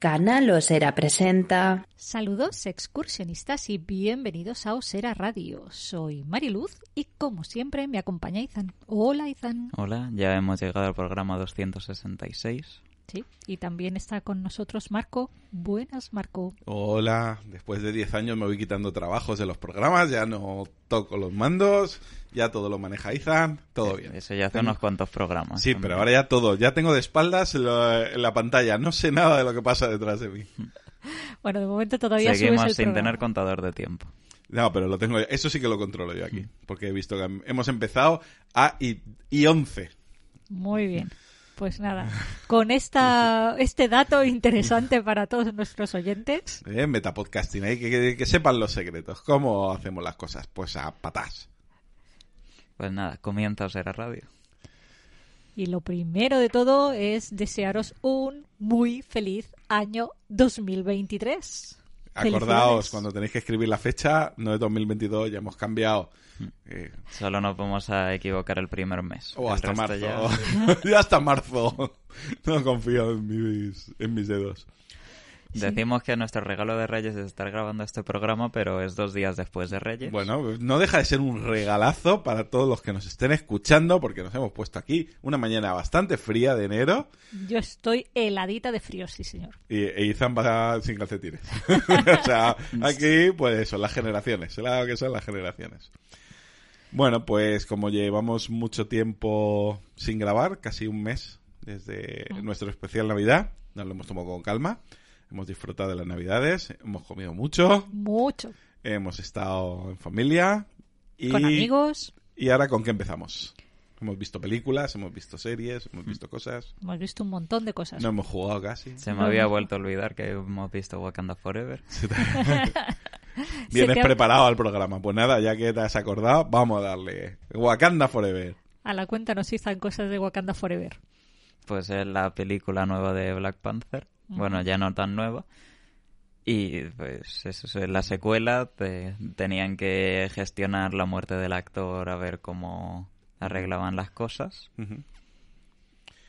Canal Osera presenta. Saludos excursionistas y bienvenidos a Osera Radio. Soy Mariluz y como siempre me acompaña Izan. Hola Izan. Hola, ya hemos llegado al programa 266. Sí, y también está con nosotros Marco. Buenas, Marco. Hola, después de 10 años me voy quitando trabajos de los programas, ya no toco los mandos, ya todo lo maneja Izan, todo bien. Eso ya hace unos cuantos programas. Sí, pero ahora ya todo, ya tengo de espaldas en la, en la pantalla, no sé nada de lo que pasa detrás de mí. Bueno, de momento todavía Seguimos subes el sin programa. tener contador de tiempo. No, pero lo tengo, eso sí que lo controlo yo aquí, porque he visto que hemos empezado a y, y 11. Muy bien. Pues nada, con esta, este dato interesante para todos nuestros oyentes, ¿eh? Metapodcasting, ahí, que, que- que sepan los secretos, cómo hacemos las cosas, pues a patás. Pues nada, comienza a ser a radio. y lo primero de todo es desearos un muy feliz año 2023. Acordaos, cuando tenéis que escribir la fecha, no es 2022, ya hemos cambiado. Eh, Solo nos vamos a equivocar el primer mes. O El hasta marzo. ya- Ya... hasta marzo. No confío en mis, en mis dedos. Decimos que nuestro regalo de Reyes es estar grabando este programa, pero es dos días después de Reyes. Bueno, no deja de ser un regalazo para todos los que nos estén escuchando, porque nos hemos puesto aquí una mañana bastante fría de enero Yo estoy heladita de frío, sí señor. y e Izan va sin calcetines. o sea, aquí, pues eso, las generaciones. Lo que son las generaciones. Bueno, pues como llevamos mucho tiempo sin grabar, casi un mes desde nuestro especial Navidad, nos lo hemos tomado con calma. Hemos disfrutado de las Navidades, hemos comido mucho, Mucho. hemos estado en familia y, Con amigos, y ahora con qué empezamos. Hemos visto películas, hemos visto series, hemos visto cosas. hemos visto un montón de cosas. No hemos jugado casi. Se me había vuelto a olvidar que hemos visto Wakanda Forever. Vienes preparado al programa. Pues nada, ya que te has acordado, vamos a darle. Wakanda Forever. A la cuenta nos hizo cosas de Wakanda Forever. Pues es la película nueva de Black Panther. Bueno, ya no tan nueva. Y pues eso es la secuela. te- tenían que gestionar la muerte del actor a ver cómo arreglaban las cosas. Ujú.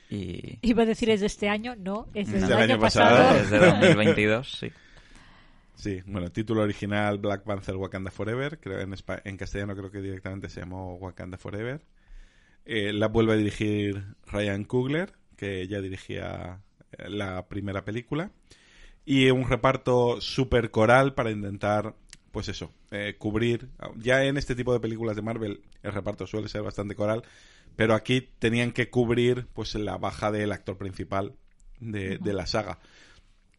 Y Iba a decir es de este año, no, es del No. año, Del año pasado. pasado. desde 2022, sí. Sí, bueno, título original Black Panther Wakanda Forever. Creo en, espa- en castellano creo que directamente se llamó Wakanda Forever. Eh, la vuelve a dirigir Ryan Coogler, que ya dirigía la primera película. Y un reparto súper coral para intentar, pues eso, eh, cubrir. Ya en este tipo de películas de Marvel el reparto suele ser bastante coral, pero aquí tenían que cubrir pues la baja del actor principal de, de la saga.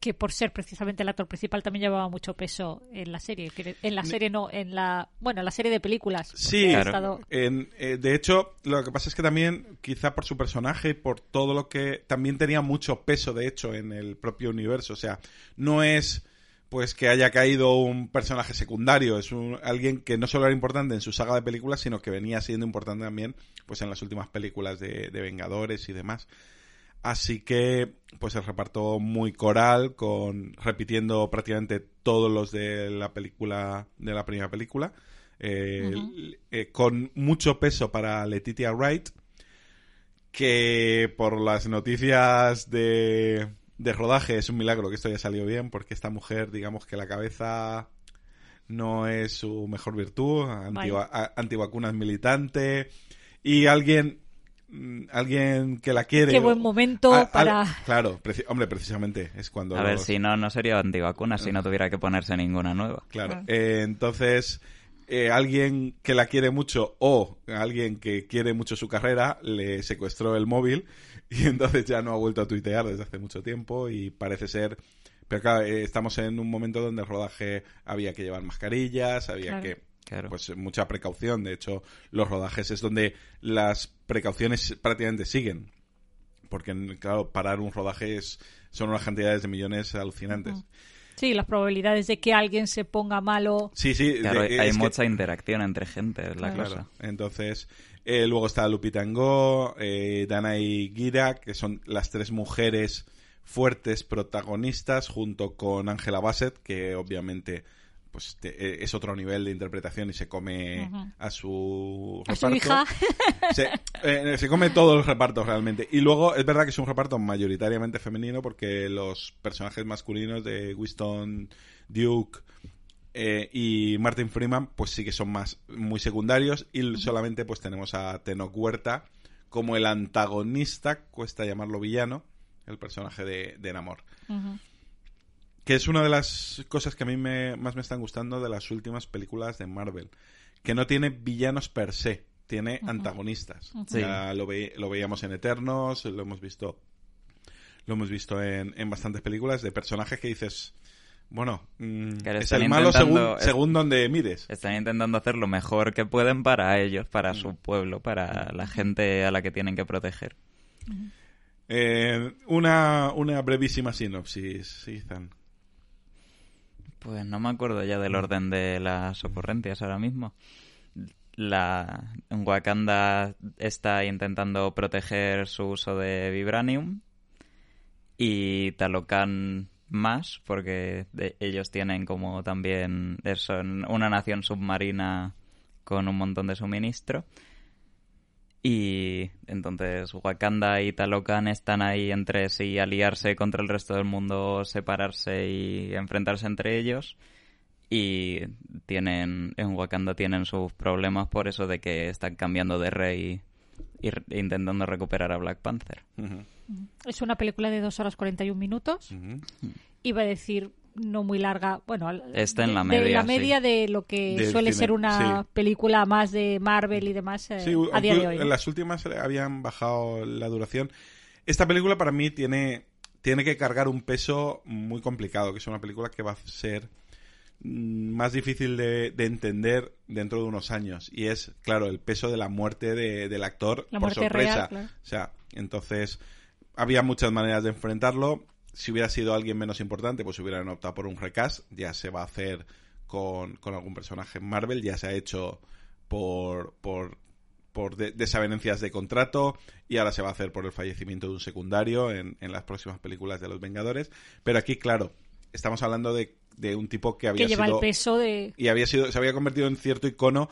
Que por ser precisamente el actor principal también llevaba mucho peso en la serie. En la serie no, en la... Bueno, en la serie de películas. Sí, Claro. estado- En- eh, de hecho, lo que pasa es que también, quizá por su personaje y por todo lo que también tenía mucho peso, de hecho, en el propio universo. O sea, no es pues que haya caído un personaje secundario, es un, alguien que no solo era importante en su saga de películas, sino que venía siendo importante también pues en las últimas películas de, de Vengadores y demás. Así que, pues el reparto muy coral, con repitiendo prácticamente todos los de la película, de la primera película, eh, eh, con mucho peso para Letitia Wright, que por las noticias de, de rodaje es un milagro que esto haya salido bien, porque esta mujer, digamos que la cabeza no es su mejor virtud, antivacunas militante, y alguien alguien que la quiere Qué buen momento a- al- para... claro preci- hombre precisamente es cuando A ver, los- si no, no sería antivacuna si no tuviera que ponerse ninguna nueva. Claro. Claro. Eh, entonces, eh, alguien que la quiere mucho o alguien que quiere mucho su carrera le secuestró el móvil y entonces ya no ha vuelto a tuitear desde hace mucho tiempo y parece ser... Pero claro, eh, estamos en un momento donde el rodaje había que llevar mascarillas, había Claro. que... Claro. Pues mucha precaución. De hecho, los rodajes es donde las precauciones prácticamente siguen. Porque, claro, parar un rodaje es, son unas cantidades de millones alucinantes. Sí, las probabilidades de que alguien se ponga malo... Sí, sí. Claro, de- hay que- mucha interacción entre gente, es la Claro. cosa. Entonces, eh, luego está Lupita Ngo, eh, Dana y Gira, que son las tres mujeres fuertes protagonistas, junto con Angela Bassett, que obviamente pues te- eh, es otro nivel de interpretación y se come a su A su reparto. hija. Se, eh, se come todos los repartos realmente. Y luego es verdad que es un reparto mayoritariamente femenino porque los personajes masculinos de Winston Duke eh, y Martin Freeman pues sí que son más muy secundarios y solamente pues tenemos a Tenoch Huerta como el antagonista, cuesta llamarlo villano, el personaje de, de Namor. Que es una de las cosas que a mí me, más me están gustando de las últimas películas de Marvel. Que no tiene villanos per se, tiene antagonistas. Ya lo, ve- lo veíamos en Eternos, lo hemos visto lo hemos visto en, en bastantes películas de personajes que dices, bueno, mm, es están el malo según, intentando- es- según donde mires. Están intentando hacer lo mejor que pueden para ellos, Mm. para su pueblo, para la gente a la que tienen que proteger. Eh, una, una brevísima sinopsis, Ethan. Pues no me acuerdo ya del orden de las ocurrencias ahora mismo. La Wakanda está intentando proteger su uso de vibranium y Talocan más porque de- ellos tienen como también son una nación submarina con un montón de suministro y entonces Wakanda y Talocan están ahí entre sí aliarse contra el resto del mundo, separarse y enfrentarse entre ellos. Y tienen, en Wakanda tienen sus problemas por eso de que están cambiando de rey y intentando recuperar a Black Panther. Es una película de 2 horas 41 minutos. ujú. Iba a decir no muy larga. Bueno, Está en la de- media, De la sí. media de lo que Del suele cine, ser una sí. película más de Marvel y demás eh, Sí, a día de hoy. En las últimas habían bajado la duración. Esta película para mí tiene, tiene que cargar un peso muy complicado, que es una película que va a ser mm, más difícil de, de entender dentro de unos años. Y es, claro, el peso de la muerte de- del actor La por muerte sorpresa. real, claro. O sea, entonces había muchas maneras de enfrentarlo. Si hubiera sido alguien menos importante, pues hubieran optado por un recast. Ya se va a hacer con, con algún personaje en Marvel. Ya se ha hecho por, por, por de- desavenencias de contrato. Y ahora se va a hacer por el fallecimiento de un secundario en, en las próximas películas de los Vengadores. Pero aquí, claro, estamos hablando de, de un tipo que había que lleva sido el peso de... y había sido se había convertido en cierto icono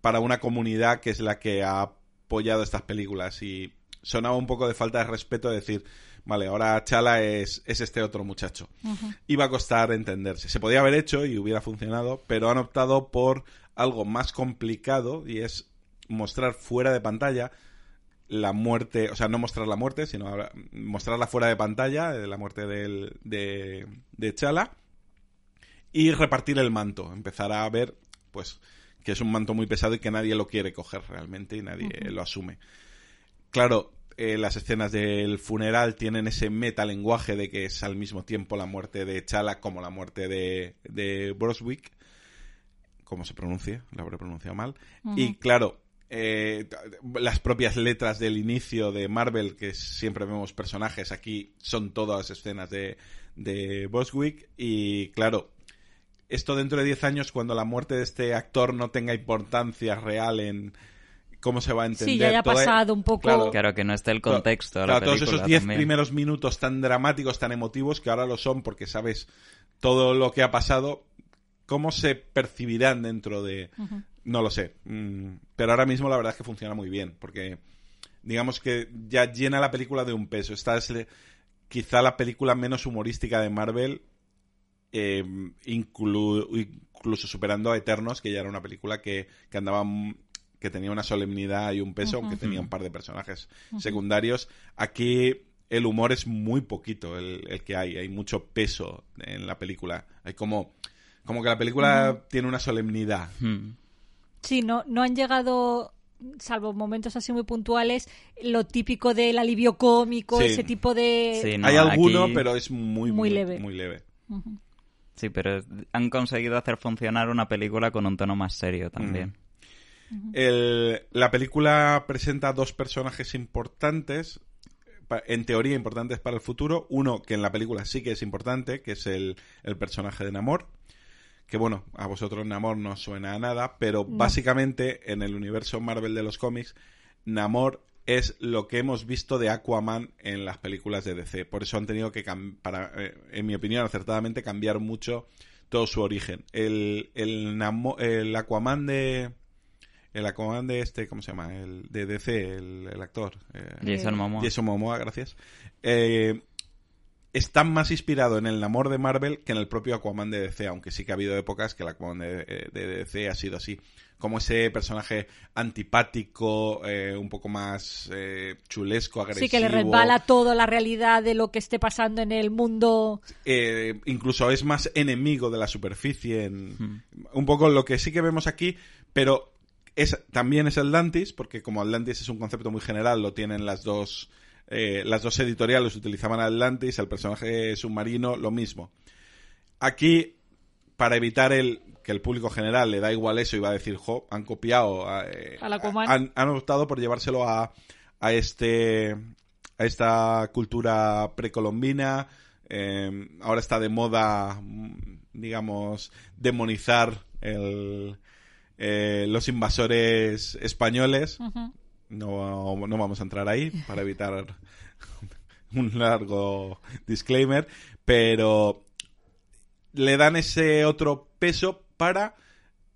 para una comunidad que es la que ha apoyado estas películas y sonaba un poco de falta de respeto decir vale ahora Chala es, es este otro muchacho iba a costar entenderse se podía haber hecho y hubiera funcionado pero han optado por algo más complicado y es mostrar fuera de pantalla la muerte, o sea, no mostrar la muerte, sino mostrarla fuera de pantalla, la muerte del, de, de Chala, y repartir el manto. Empezar a ver, pues, que es un manto muy pesado y que nadie lo quiere coger realmente y nadie lo asume. Claro, eh, las escenas del funeral tienen ese metalenguaje de que es al mismo tiempo la muerte de Chala como la muerte de, de Broswick. ¿Cómo se pronuncia? La habré pronunciado mal. Y claro, eh, las propias letras del inicio de Marvel, que siempre vemos personajes, aquí son todas escenas de, de Boswick. Y claro, esto dentro de 10 años, cuando la muerte de este actor no tenga importancia real en cómo se va a entender. Sí, ya haya toda- pasado un poco... Claro. Claro que no esté el contexto de la Claro, todos esos 10 también. primeros minutos tan dramáticos, tan emotivos, que ahora lo son porque sabes todo lo que ha pasado, ¿cómo se percibirán dentro de...? No lo sé. Mm, Pero ahora mismo la verdad es que funciona muy bien, porque digamos que ya llena la película de un peso. Esta es quizá la película menos humorística de Marvel, eh, inclu- incluso superando a Eternos, que ya era una película que, que andaba que tenía una solemnidad y un peso, aunque tenía un par de personajes secundarios. Aquí el humor es muy poquito el, el que hay, hay mucho peso en la película. Hay como, como que la película tiene una solemnidad. Hmm. Sí, no, no han llegado, salvo momentos así muy puntuales, lo típico del alivio cómico, Sí. ese tipo de... Sí, no, hay alguno, aquí- pero es muy, Muy leve. Muy leve. Sí, pero han conseguido hacer funcionar una película con un tono más serio también. El- la película presenta dos personajes importantes, en teoría importantes para el futuro. Uno que en la película sí que es importante, que es el, el personaje de Namor. Que bueno, a vosotros Namor no suena a nada, pero básicamente en el universo Marvel de los cómics, Namor es lo que hemos visto de Aquaman en las películas de DC. Por eso han tenido que, para, eh, en mi opinión, acertadamente cambiar mucho todo su origen. El, el, Namo- el Aquaman de... El Aquaman de este, ¿cómo se llama? El de DC, el, el actor. eh, Jason Momoa. Jason Momoa, gracias. Eh, está más inspirado en el Namor de Marvel que en el propio Aquaman de DC, aunque sí que ha habido épocas que el Aquaman de, de DC ha sido así. Como ese personaje antipático, eh, un poco más eh, chulesco, agresivo. Sí, que le resbala toda la realidad de lo que esté pasando en el mundo. eh, incluso es más enemigo de la superficie. En, Un poco lo que sí que vemos aquí, pero es, también es Atlantis, porque como Atlantis es un concepto muy general, lo tienen las dos, eh, las dos editoriales, utilizaban Atlantis, el personaje submarino, lo mismo. Aquí, para evitar el que el público general le da igual eso y va a decir, jo, han copiado, eh, han, han optado por llevárselo a, a este a esta cultura precolombina. eh, ahora está de moda, mm, digamos, demonizar el, eh, los invasores españoles. No, no vamos a entrar ahí para evitar un largo disclaimer, pero le dan ese otro peso para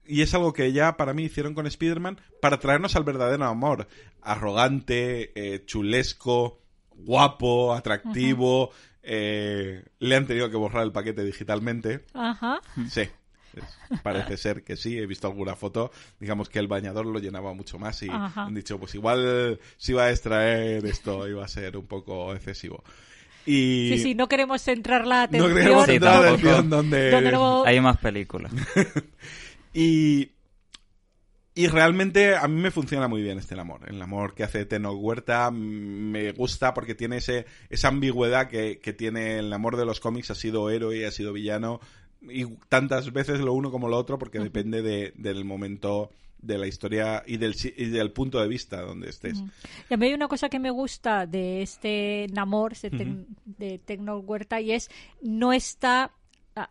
y es algo que ya para mí hicieron con Spider-Man para traernos al verdadero amor. Arrogante, eh, chulesco, guapo, atractivo. eh, le han tenido que borrar el paquete digitalmente. Ajá. Sí. Parece ser que sí, he visto alguna foto, digamos que el bañador lo llenaba mucho más y Ajá. han dicho, pues igual si va a extraer esto iba a ser un poco excesivo. Y Sí, sí, no queremos centrar la no atención. queremos el donde... Hay más películas. Y, y realmente a mí me funciona muy bien este amor. El amor que hace Teno Huerta me gusta porque tiene ese, esa ambigüedad que, que tiene el amor de los cómics. Ha sido héroe, ha sido villano. Y tantas veces lo uno como lo otro porque depende de- del momento de la historia y del, y del punto de vista donde estés. Y a mí hay una cosa que me gusta de este Namor de Tecno Huerta y es no está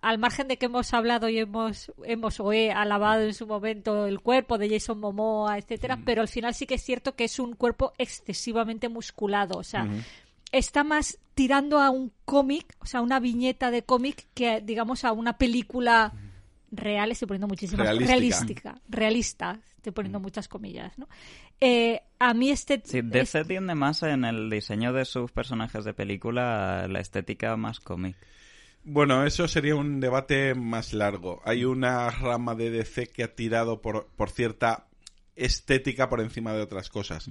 al margen de que hemos hablado y hemos hemos o he alabado en su momento el cuerpo de Jason Momoa, etcétera, pero al final sí que es cierto que es un cuerpo excesivamente musculado, o sea, está más tirando a un cómic, o sea, una viñeta de cómic que digamos a una película real, estoy poniendo muchísimas Realística. realística, realista, estoy poniendo muchas comillas, ¿no? Eh, a mí este Sí, DC tiende más en el diseño de sus personajes de película a la estética más cómic. Bueno, eso sería un debate más largo. Hay una rama de DC que ha tirado por, por cierta estética por encima de otras cosas.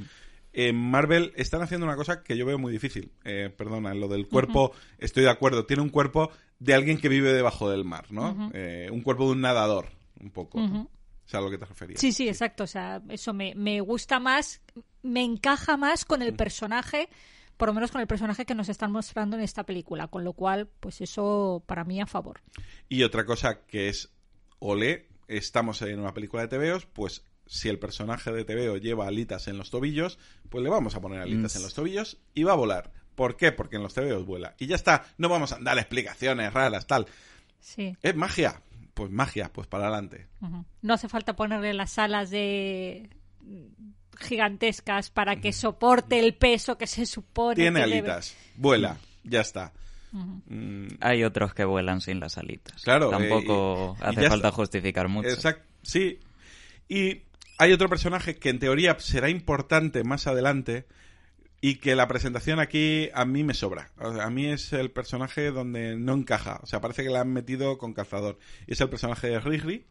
En Marvel están haciendo una cosa que yo veo muy difícil. Eh, perdona, en lo del cuerpo estoy de acuerdo. Tiene un cuerpo de alguien que vive debajo del mar, ¿no? Eh, un cuerpo de un nadador, un poco. Ujú. Es a lo que te referías. Sí, sí, exacto. O sea, eso me, me gusta más, me encaja más con el personaje, por lo menos con el personaje que nos están mostrando en esta película. Con lo cual, pues eso para mí a favor. Y otra cosa que es, ole, estamos en una película de TVOs, pues si el personaje de TVO lleva alitas en los tobillos, pues le vamos a poner alitas Mm. en los tobillos y va a volar. ¿Por qué? Porque en los TVOs vuela. Y ya está, no vamos a dar explicaciones raras, tal. Sí. ¿Es magia? Pues magia, pues para adelante. No hace falta ponerle las alas de gigantescas para que soporte el peso que se supone Tiene que debe- alitas, vuela, ya está. Mm, Hay otros que vuelan sin las alitas. Claro, Tampoco eh, y- hace falta está. justificar mucho. Exact- sí. Y hay otro personaje que en teoría será importante más adelante y que la presentación aquí a mí me sobra. O sea, a mí es el personaje donde no encaja. O sea, parece que la han metido con calzador. Y es el personaje de Riri,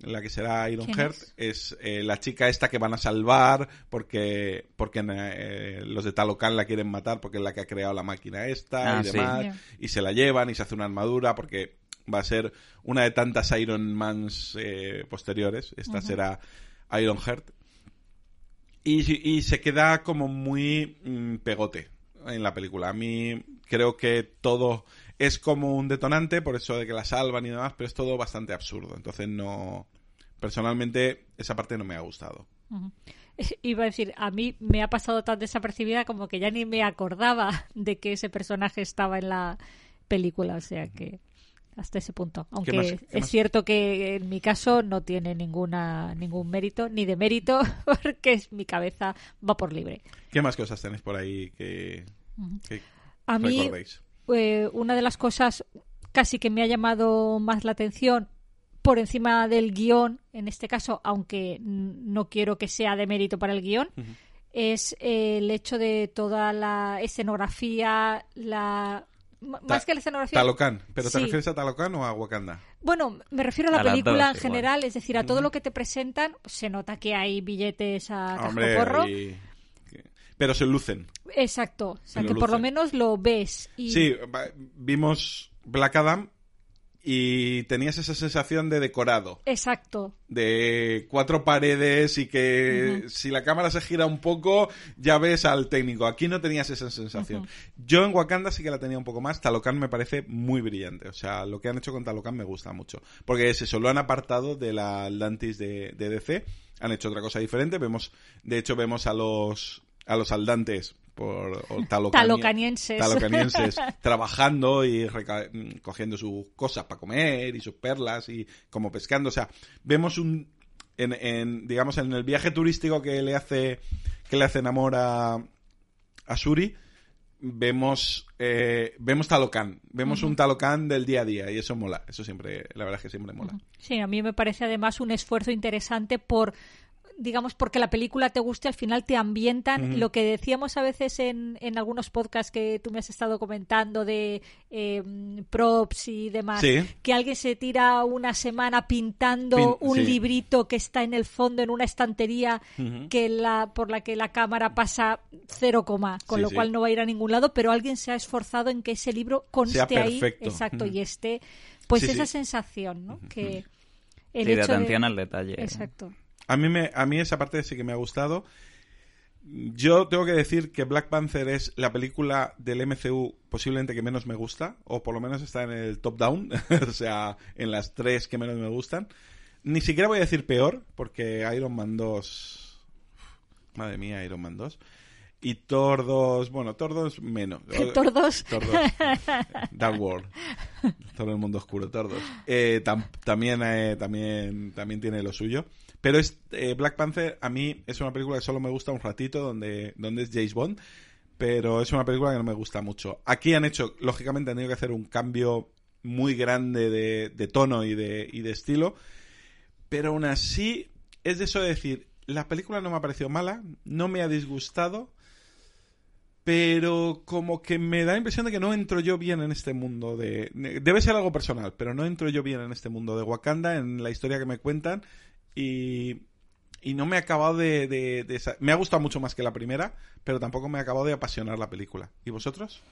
la que será Iron ¿Quién Heart. Es, eh, la chica esta que van a salvar porque porque eh, los de Talocan la quieren matar porque es la que ha creado la máquina esta Ah, y sí. demás. Y se la llevan y se hace una armadura porque va a ser una de tantas Iron Mans eh, posteriores. Esta será Iron Heart. Y, y se queda como muy mm, pegote en la película. A mí creo que todo es como un detonante, por eso de que la salvan y demás, pero es todo bastante absurdo. Entonces no... Personalmente esa parte no me ha gustado. Iba a decir, a mí me ha pasado tan desapercibida como que ya ni me acordaba de que ese personaje estaba en la película, o sea que hasta ese punto. Aunque más- qué es más? cierto que en mi caso no tiene ninguna ningún mérito, ni de mérito, porque es- mi cabeza va por libre. ¿Qué más cosas tenéis por ahí que, que A mí, recordéis? eh, una de las cosas casi que me ha llamado más la atención por encima del guion, en este caso, aunque no quiero que sea de mérito para el guion, es el hecho de toda la escenografía, la más que la escenografía. Talocan. ¿Pero te refieres a Talocan o a Wakanda? Bueno, me refiero a la película en general, es decir, a todo lo que te presentan. Se nota que hay billetes a porro. Pero se lucen. Exacto. O sea, que por lo menos lo ves. Y... Sí, vimos Black Adam y tenías esa sensación de decorado. Exacto. De cuatro paredes y que si la cámara se gira un poco ya ves al técnico. Aquí no tenías esa sensación. Yo en Wakanda sí que la tenía un poco más. Talocan me parece muy brillante. O sea, lo que han hecho con Talocan me gusta mucho. Porque es eso, lo han apartado de la Atlantis de, de DC. Han hecho otra cosa diferente. Vemos, de hecho, vemos a los, a los aldantes por talocanienses, trabajando y cogiendo sus cosas para comer y sus perlas y como pescando. O sea, vemos un, en, digamos, en el viaje turístico que le hace, que le hace Namor a, a Suri, vemos eh, vemos Talocan, vemos un Talocan del día a día y eso mola, eso siempre, la verdad es que siempre mola. Sí, a mí me parece además un esfuerzo interesante por digamos, porque la película te guste, al final te ambientan. Lo que decíamos a veces en, en, algunos podcasts que tú me has estado comentando de eh, props y demás, que alguien se tira una semana pintando un librito que está en el fondo en una estantería que la, por la que la cámara pasa cero coma, con lo cual no va a ir a ningún lado, pero alguien se ha esforzado en que ese libro conste ahí, exacto, y esté, pues esa sensación, ¿no? Que el de atención al detalle. Exacto. A mí, me, a mí esa parte sí que me ha gustado. Yo tengo que decir que Black Panther es la película del MCU posiblemente que menos me gusta, o por lo menos está en el top down, o sea, en las tres que menos me gustan. Ni siquiera voy a decir peor, porque Iron Man 2... Madre mía, Iron Man 2. Y Thor 2, bueno, Thor 2 menos. Thor 2. Dark World. Todo el mundo oscuro, Thor 2. Eh, también, eh, también, también tiene lo suyo. Pero es, eh, Black Panther a mí es una película que solo me gusta un ratito, donde, donde es James Bond, pero es una película que no me gusta mucho. Aquí han hecho, lógicamente han tenido que hacer un cambio muy grande de, de tono y de, y de estilo, pero aún así es de eso de decir, la película no me ha parecido mala, no me ha disgustado, pero como que me da la impresión de que no entro yo bien en este mundo de... Debe ser algo personal, pero no entro yo bien en este mundo de Wakanda, en la historia que me cuentan, y, y no me ha acabado de, Me ha gustado mucho más que la primera, pero tampoco me ha acabado de apasionar la película. ¿Y vosotros?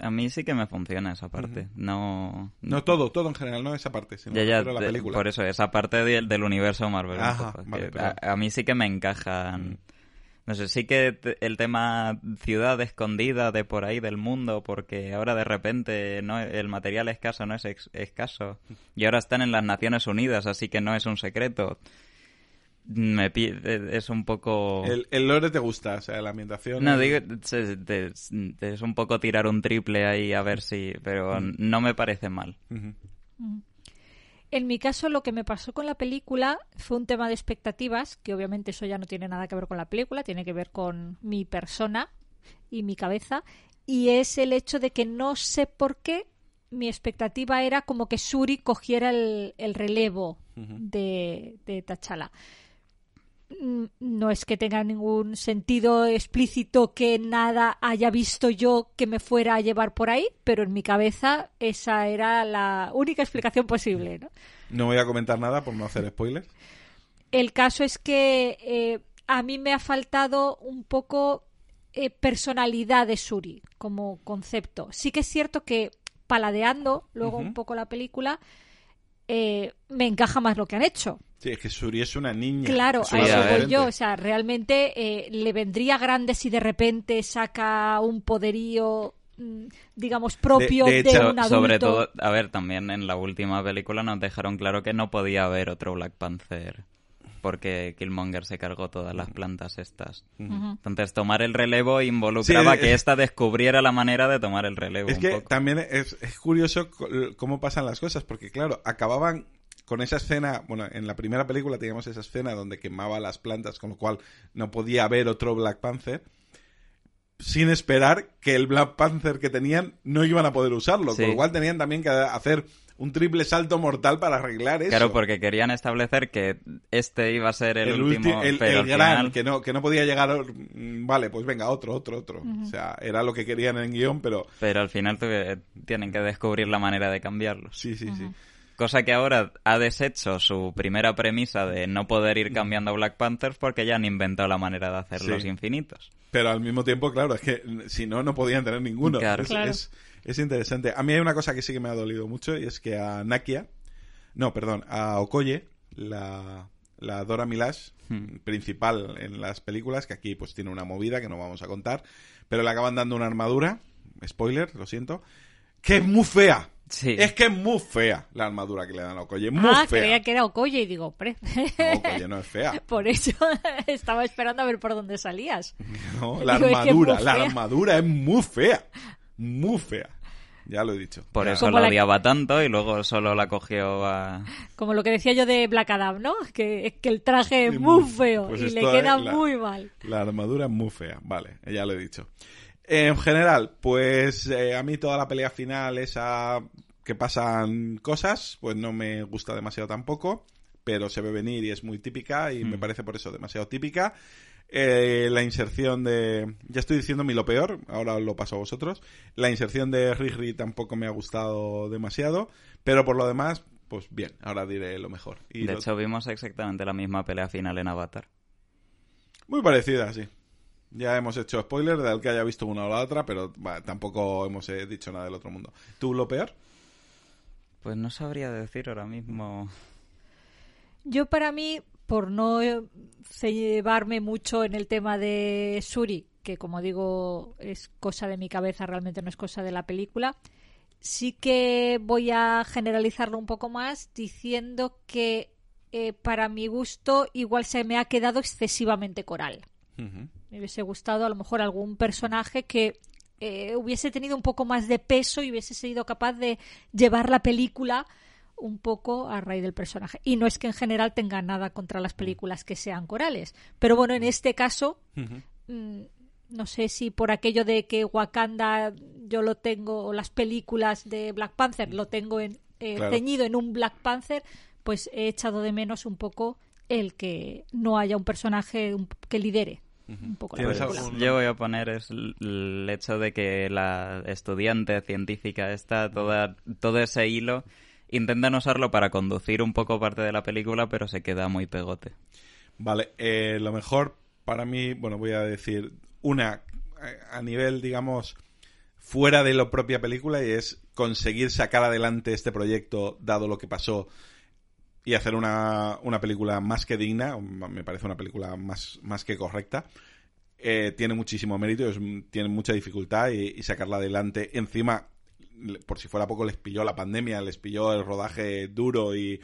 A mí sí que me funciona esa parte. No. No todo, todo en general, no esa parte, sino ya, la película. Por eso, esa parte del universo Marvel. a, mí sí que me encajan. No sé, sí que el tema ciudad escondida de por ahí del mundo, porque ahora de repente no el material escaso no es escaso. Y ahora están en las Naciones Unidas, así que no es un secreto. Me es un poco... El, el, lore te gusta, o sea, la ambientación... No, digo, es, un poco tirar un triple ahí a ver si... Pero no me parece mal. En mi caso, lo que me pasó con la película fue un tema de expectativas, que obviamente eso ya no tiene nada que ver con la película, tiene que ver con mi persona y mi cabeza, y es el hecho de que no sé por qué mi expectativa era como que Suri cogiera el, relevo de, de T'Challa. Mm, no es que tenga ningún sentido explícito que nada haya visto yo que me fuera a llevar por ahí, pero en mi cabeza esa era la única explicación posible. No, no voy a comentar nada por no hacer spoilers. El caso es que eh, a mí me ha faltado un poco eh, personalidad de Suri como concepto. Sí que es cierto que paladeando luego un poco la película, eh, me encaja más lo que han hecho. Sí, es que Suri es una niña. Claro, a eso voy yo. O sea, realmente eh, le vendría grande si de repente saca un poderío mm, digamos propio de, un adulto. Sobre todo, a ver, también en la última película nos dejaron claro que no podía haber otro Black Panther porque Killmonger se cargó todas las plantas estas. Entonces, tomar el relevo involucraba que ésta descubriera la manera de tomar el relevo. Es que también es, es curioso cómo pasan las cosas, porque claro, acababan con esa escena, bueno, en la primera película teníamos esa escena donde quemaba las plantas, con lo cual no podía haber otro Black Panther. sin esperar que el Black Panther que tenían no iban a poder usarlo, Sí. con lo cual tenían también que hacer un triple salto mortal para arreglar eso. Claro, porque querían establecer que este iba a ser el, último, el, pero el gran, final- que no, que no podía llegar, mm, vale, pues venga, otro, otro, otro. O sea, era lo que querían en guion, pero pero al final tuve- tienen que descubrir la manera de cambiarlos. sí, sí, sí. Cosa que ahora ha deshecho su primera premisa de no poder ir cambiando a Black Panthers porque ya han inventado la manera de hacerlos Sí. infinitos. Pero al mismo tiempo, claro, es que si no, no podían tener ninguno. Claro. Es, Claro. es- es interesante. A mí hay una cosa que sí que me ha dolido mucho y es que a Nakia, no, perdón, a Okoye, la, la Dora Milash, Hmm. principal en las películas, que aquí pues tiene una movida que no vamos a contar, pero le acaban dando una armadura, spoiler, lo siento, que es muy fea. Sí. Es que es muy fea la armadura que le dan a Okoye, muy ah, fea. creía que era Okoye y digo, hombre. No, Okoye no es fea. Por eso estaba esperando a ver por dónde salías. No, la Digo, es que es armadura, la fea. armadura es muy fea. Muy fea. Ya lo he dicho. Por Ya. eso Como la odiaba tanto y luego solo la cogió a... Como lo que decía yo de Black Adam, ¿no? Que, es que el traje es muy muy- feo pues y le queda es la- muy mal. La armadura es muy fea, vale, ya lo he dicho. En general, pues eh, a mí toda la pelea final, esa que pasan cosas, pues no me gusta demasiado tampoco, pero se ve venir y es muy típica y me parece por eso demasiado típica. Eh, la inserción de... Ya estoy diciendo mi lo peor, ahora lo paso a vosotros. La inserción de Riri tampoco me ha gustado demasiado, pero por lo demás, pues bien, ahora diré lo mejor. Y De lo- hecho, vimos exactamente la misma pelea final en Avatar. Muy parecida, sí. Ya hemos hecho spoiler del que haya visto una o la otra, pero va, tampoco hemos eh, dicho nada del otro mundo. ¿Tú lo peor? Pues no sabría decir ahora mismo... Yo para mí, por no eh, llevarme mucho en el tema de Suri, que como digo es cosa de mi cabeza, realmente no es cosa de la película, sí que voy a generalizarlo un poco más diciendo que eh, para mi gusto igual se me ha quedado excesivamente coral. Me hubiese gustado a lo mejor algún personaje que eh, hubiese tenido un poco más de peso y hubiese sido capaz de llevar la película un poco a raíz del personaje. Y no es que en general tenga nada contra las películas que sean corales. Pero bueno, en este caso, mm, no sé si por aquello de que Wakanda yo lo tengo, o las películas de Black Panther lo tengo en, eh, Claro. ceñido en un Black Panther, pues he echado de menos un poco el que no haya un personaje que lidere un poco la ¿Tienes película. algún- Yo voy a poner es el hecho de que la estudiante científica está toda, todo ese hilo intentan usarlo para conducir un poco parte de la película, pero se queda muy pegote. Vale, eh, lo mejor para mí, bueno, voy a decir una eh, a nivel, digamos, fuera de la propia película y es conseguir sacar adelante este proyecto dado lo que pasó y hacer una, una película más que digna, me parece una película más, más que correcta. Eh, tiene muchísimo mérito, tiene mucha dificultad y, sacarla adelante. Encima, por si fuera poco, les pilló la pandemia, les pilló el rodaje duro y,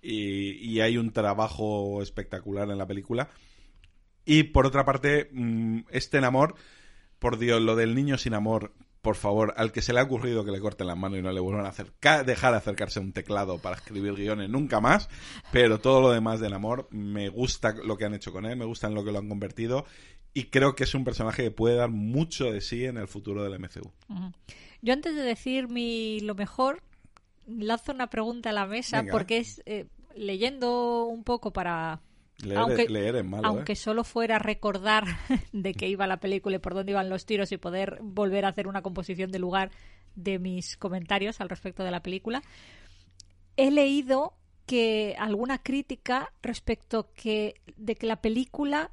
y, y hay un trabajo espectacular en la película. Y por otra parte, mm, este en amor, por Dios, lo del niño sin amor, por favor, al que se le ha ocurrido que le corten las manos y no le vuelvan a acercar, dejar acercarse a un teclado para escribir guiones nunca más, pero todo lo demás del amor, me gusta lo que han hecho con él, me gusta en lo que lo han convertido y creo que es un personaje que puede dar mucho de sí en el futuro del MCU. Yo antes de decir mi lo mejor, lanzo una pregunta a la mesa Venga. porque es eh, leyendo un poco para Leer, Aunque- leer es malo, aunque ¿eh? solo fuera recordar de qué iba la película y por dónde iban los tiros y poder volver a hacer una composición de lugar de mis comentarios al respecto de la película, he leído que alguna crítica respecto que de que la película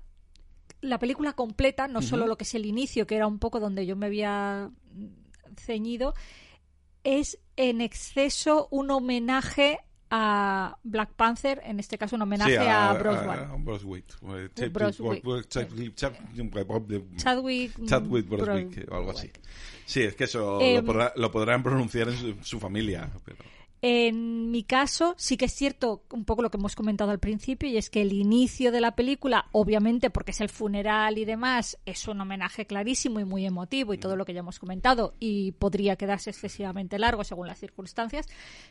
la película completa, no solo lo que es el inicio, que era un poco donde yo me había ceñido, es en exceso un homenaje a Black Panther, en este caso un homenaje Sí, a, a Broswick. Chadwick- Broswick. Chadwick- Broswick o algo así. Sí, es que eso Em, lo, podrá- lo podrán pronunciar en su, su familia. Pero... En mi caso, sí que es cierto un poco lo que hemos comentado al principio, y es que el inicio de la película, obviamente porque es el funeral y demás, es un homenaje clarísimo y muy emotivo y todo lo que ya hemos comentado, y podría quedarse excesivamente largo según las circunstancias,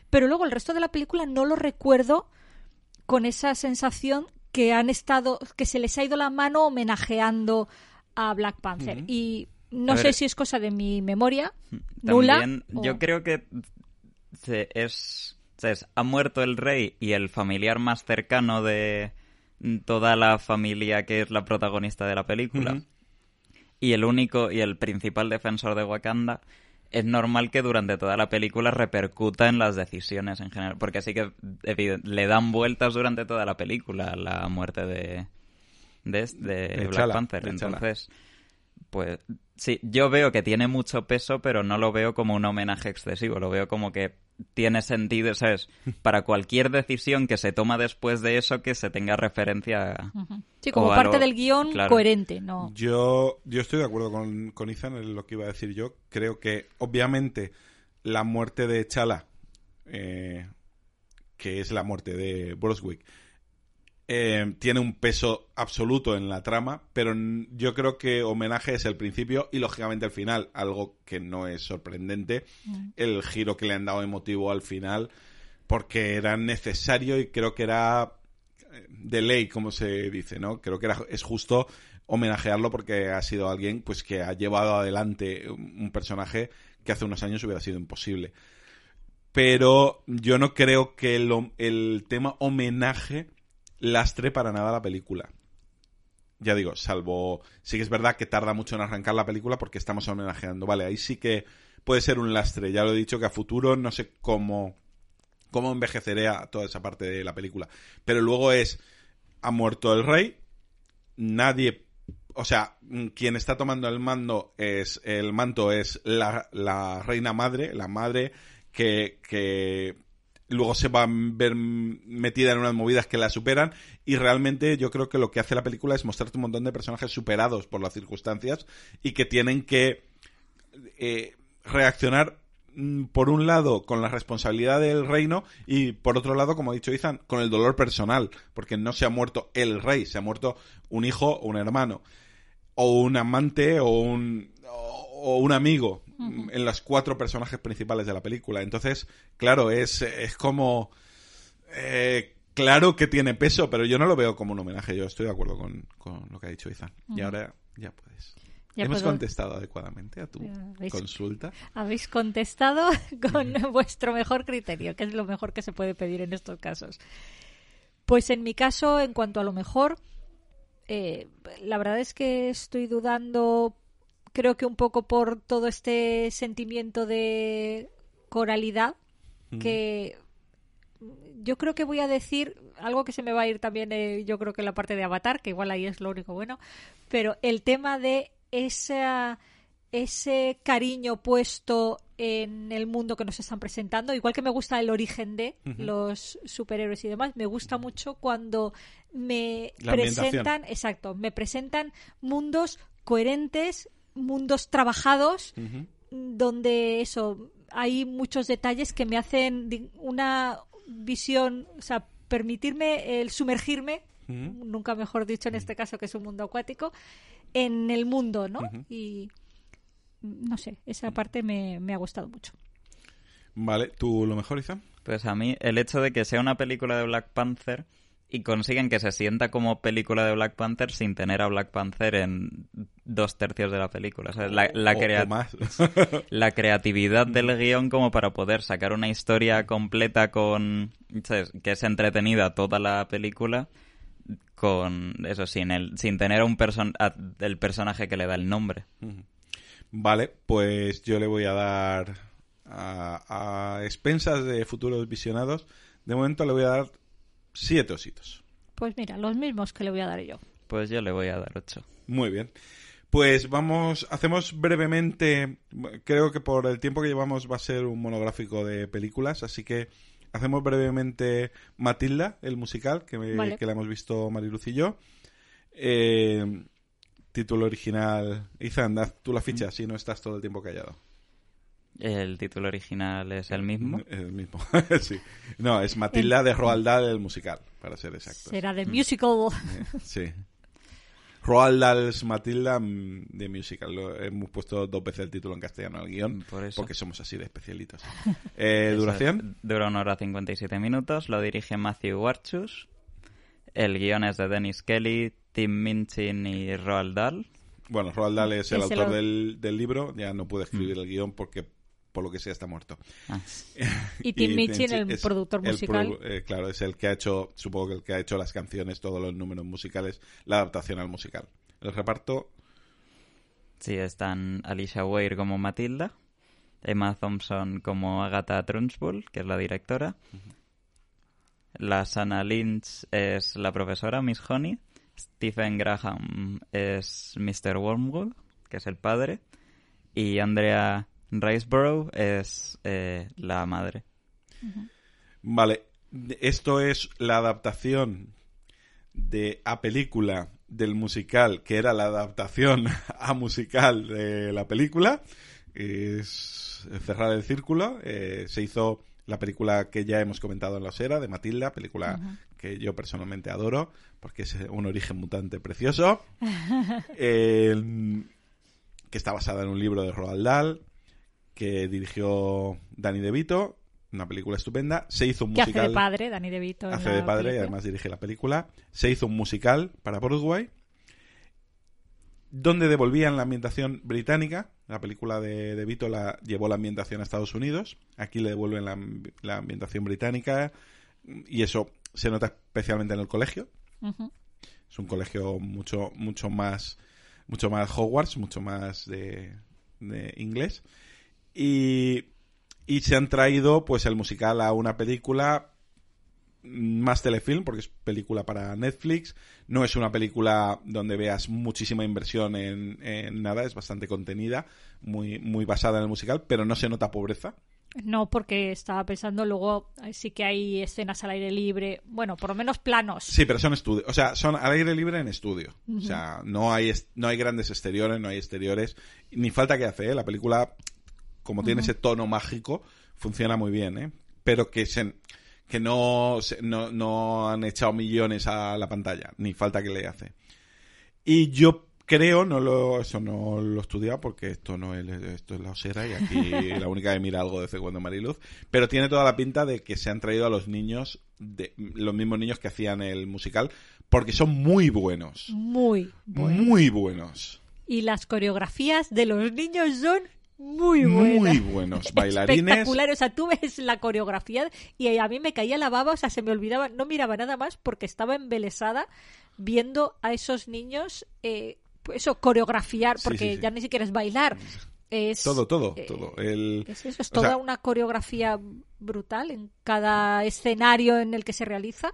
pero luego el resto de la película no lo recuerdo con esa sensación que han estado, que se les ha ido la mano homenajeando a Black Panther. Y No sé si es cosa de mi memoria nula. También, o- yo creo que es, es- ha muerto el rey y el familiar más cercano de toda la familia que es la protagonista de la película. Y el único y el principal defensor de Wakanda es normal que durante toda la película repercuta en las decisiones en general, porque sí que le dan vueltas durante toda la película la muerte de de, es- de De Black Panther. T'Challa. Pues sí, yo veo que tiene mucho peso, pero no lo veo como un homenaje excesivo, lo veo como que tiene sentido, ¿sabes? Para cualquier decisión que se toma después de eso que se tenga referencia a... Sí, como parte algo- del guion claro. coherente, ¿no? Yo, yo estoy de acuerdo con, con Ethan en lo que iba a decir yo. Creo que, obviamente, la muerte de Chala, eh, que es la muerte de Broswick, eh, tiene un peso absoluto en la trama, pero yo creo que homenaje es el principio y, lógicamente, el final. Algo que no es sorprendente, el giro que le han dado emotivo al final, porque era necesario y creo que era eh, de ley, como se dice, ¿no? Creo que era, es justo homenajearlo porque ha sido alguien pues que ha llevado adelante un personaje que hace unos años hubiera sido imposible. Pero yo no creo que el, el tema homenaje lastre para nada la película. Ya digo, salvo... Sí que es verdad que tarda mucho en arrancar la película porque estamos homenajeando. Vale, ahí sí que puede ser un lastre. Ya lo he dicho que a futuro no sé cómo cómo envejeceré a toda esa parte de la película. Pero luego es, ha muerto el rey, nadie, o sea, quien está tomando el mando es, el manto es la, la reina madre, la madre que, que luego se va a ver metida en unas movidas que la superan y realmente yo creo que lo que hace la película es mostrarte un montón de personajes superados por las circunstancias y que tienen que eh, reaccionar mm, por un lado con la responsabilidad del reino y por otro lado, como ha dicho Ethan, con el dolor personal, porque no se ha muerto el rey, se ha muerto un hijo o un hermano, o un amante o un, o un amigo en los cuatro personajes principales de la película. Entonces, claro, es, es como... eh, claro que tiene peso, pero yo no lo veo como un homenaje. Yo estoy de acuerdo con, con lo que ha dicho Ethan. Y ahora ya puedes. Ya Hemos puedo- contestado adecuadamente a tu consulta. Habéis contestado con vuestro mejor criterio, que es lo mejor que se puede pedir en estos casos. Pues en mi caso, en cuanto a lo mejor, eh, la verdad es que estoy dudando, creo que un poco por todo este sentimiento de coralidad, que yo creo que voy a decir algo que se me va a ir también, eh, yo creo que en la parte de Avatar, que igual ahí es lo único bueno, pero el tema de esa, ese cariño puesto en el mundo que nos están presentando, igual que me gusta el origen de los superhéroes y demás, me gusta mucho cuando me La presentan, exacto, me presentan mundos coherentes, mundos trabajados, donde eso hay muchos detalles que me hacen una visión, o sea, permitirme el sumergirme, nunca mejor dicho en este caso que es un mundo acuático, en el mundo, ¿no? Y no sé, esa parte me, me ha gustado mucho. Vale, ¿tú lo mejor, Ethan? Pues a mí el hecho de que sea una película de Black Panther y consiguen que se sienta como película de Black Panther sin tener a Black Panther en dos tercios de la película. O sea, la, la O- crea- o más. la creatividad del guion como para poder sacar una historia completa con ¿sabes? que es entretenida toda la película con eso sin el sin tener a un person a- el personaje que le da el nombre Vale, pues yo le voy a dar a, a expensas de futuros visionados. De momento le voy a dar siete ositos. Pues mira, los mismos que le voy a dar yo. pues yo le voy a dar ocho Muy bien. Pues vamos, hacemos brevemente, creo que por el tiempo que llevamos va a ser un monográfico de películas, así que hacemos brevemente Matilda, el musical, que, me- Vale. que la hemos visto Mariluz y yo. Eh, título original, Izan, haz tú la ficha, si no estás todo el tiempo callado. El título original es el mismo El mismo, sí. No, es Matilda de Roald Dahl, el musical, para ser exactos. Será de musical. Eh, Sí. Roald Dahl's Matilda mm, de musical. Lo- hemos puesto dos veces el título en castellano al guion Por eso. porque somos así de especialitos. Eh, ¿Duración? es- Dura una hora 57 minutos. Lo dirige Matthew Warchus. El guion es de Dennis Kelly, Tim Minchin y Roald Dahl. Bueno, Roald Dahl es el Es autor au- del, del libro, ya no puede escribir Mm. el guion porque por lo que sea está muerto. Ah, Y Tim Minchin, el es productor musical. eh, claro, es el que ha hecho, supongo que el que ha hecho las canciones, todos los números musicales, la adaptación al musical. El reparto, Sí, están Alicia Weir como Matilda, Emma Thompson como Agatha Trunchbull, que es la directora. La Sana Lynch es la profesora, Miss Honey. Stephen Graham es Mr. Wormwood, que es el padre. Y Andrea Riceborough es eh, la madre. Vale, esto es la adaptación de a película del musical, que era la adaptación a musical de la película. Es cerrar el círculo. Eh, se hizo la película que ya hemos comentado en la osera, de Matilda, película que yo personalmente adoro, porque es un origen mutante precioso. Eh, que está basada en un libro de Roald Dahl, que dirigió Danny DeVito, una película estupenda. Se hizo un Que musical. hace de padre, Danny DeVito. hace de padre y además dirige la película. Se hizo un musical para Broadway, donde devolvían la ambientación británica. La película de De Vito la llevó la ambientación a Estados Unidos. Aquí le devuelven la, amb- la ambientación británica y eso se nota especialmente en el colegio. Es un colegio mucho mucho más mucho más Hogwarts, mucho más de, de inglés. Y, y se han traído pues el musical a una película más telefilm porque es película para Netflix no es una película donde veas muchísima inversión en, en nada es bastante contenida muy muy basada en el musical pero no se nota pobreza No, porque estaba pensando luego, sí que hay escenas al aire libre, bueno, por lo menos planos. Sí, pero son estudios, o sea, son al aire libre en estudio. O sea, no hay no hay grandes exteriores, no hay exteriores, ni falta que hace, ¿eh? La película, como tiene ese tono mágico, funciona muy bien, ¿eh? Pero que se, que no, no, no han echado millones a la pantalla, ni falta que le hace. Y yo creo, no lo, eso no lo he estudiado porque esto no es, esto es la osera y aquí la única que mira algo de vez cuando Mariluz, pero tiene toda la pinta de que se han traído a los niños, de, los mismos niños que hacían el musical, porque son muy buenos, Muy buenos. muy buenos, Y las coreografías de los niños son muy buenas. muy buenos, bailarines. Espectacular, o sea, tú ves la coreografía y a mí me caía la baba, o sea, se me olvidaba, no miraba nada más porque estaba embelesada viendo a esos niños, eh, pues eso, coreografiar, porque sí, sí. ya ni siquiera es bailar, es... Todo, todo, eh, todo. El, Es eso, es o toda sea, una coreografía brutal en cada escenario en el que se realiza.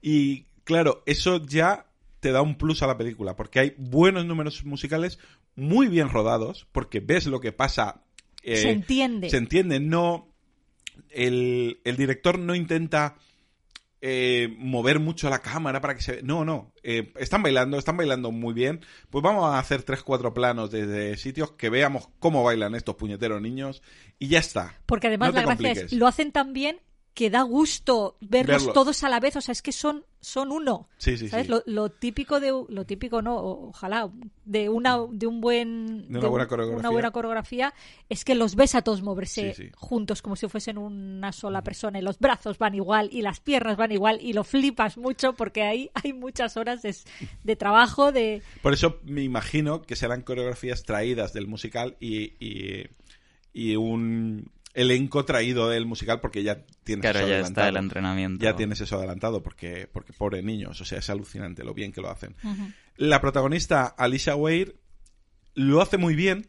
Y claro, eso ya te da un plus a la película, porque hay buenos números musicales muy bien rodados, porque ves lo que pasa. eh, se entiende. Se entiende, no. El, el director no intenta eh, mover mucho la cámara para que se. No, no. eh, están bailando, están bailando muy bien. Pues vamos a hacer tres, cuatro planos desde sitios que veamos cómo bailan estos puñeteros niños y ya está. Porque además No la gracia es, lo hacen tan bien que da gusto verlos Verlo. todos a la vez, o sea, es que son, son uno. Sí, sí, ¿Sabes? sí. Lo, lo típico de lo típico no, ojalá de una de un buen De una un- buena coreografía. una buena coreografía es que los ves a todos moverse juntos como si fuesen una sola persona y los brazos van igual y las piernas van igual y lo flipas mucho porque ahí hay muchas horas de, de trabajo de Por eso me imagino que serán coreografías traídas del musical y, y, y un elenco traído del musical porque ya tienes Claro, eso ya adelantado. está el entrenamiento. Ya tienes eso adelantado porque, porque pobre niños, o sea, es alucinante lo bien que lo hacen. La protagonista, Alicia Weir, lo hace muy bien.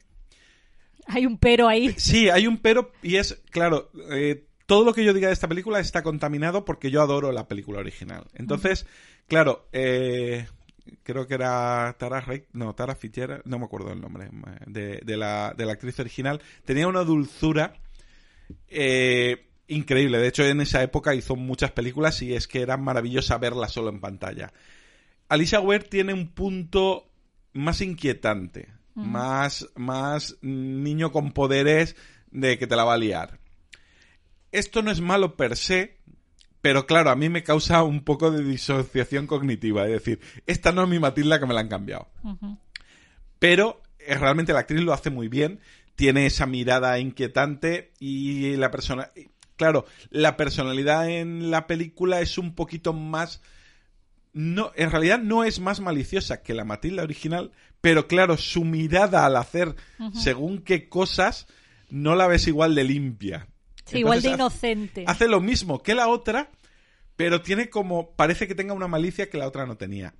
hay un pero ahí Sí, hay un pero y es, claro, eh, todo lo que yo diga de esta película está contaminado porque yo adoro la película original. Entonces, claro, eh, creo que era Tara Reid, no, Tara Fitzgerald, no me acuerdo el nombre, eh, de, de la, de la actriz original, tenía una dulzura eh, increíble. De hecho, en esa época hizo muchas películas y es que era maravillosa verla solo en pantalla. Alicia Weir tiene un punto más inquietante, más, más niño con poderes de que te la va a liar. Esto no es malo per se, pero claro, a mí me causa un poco de disociación cognitiva. Es decir, esta no es mi Matilda que me la han cambiado. Pero eh, realmente la actriz lo hace muy bien. Tiene esa mirada inquietante y la persona. Claro, la personalidad en la película es un poquito más no, en realidad no es más maliciosa que la Matilda original, pero claro, su mirada al hacer según qué cosas no la ves igual de limpia. Sí, igual de inocente. Hace lo mismo que la otra, pero tiene como. Parece que tenga una malicia que la otra no tenía.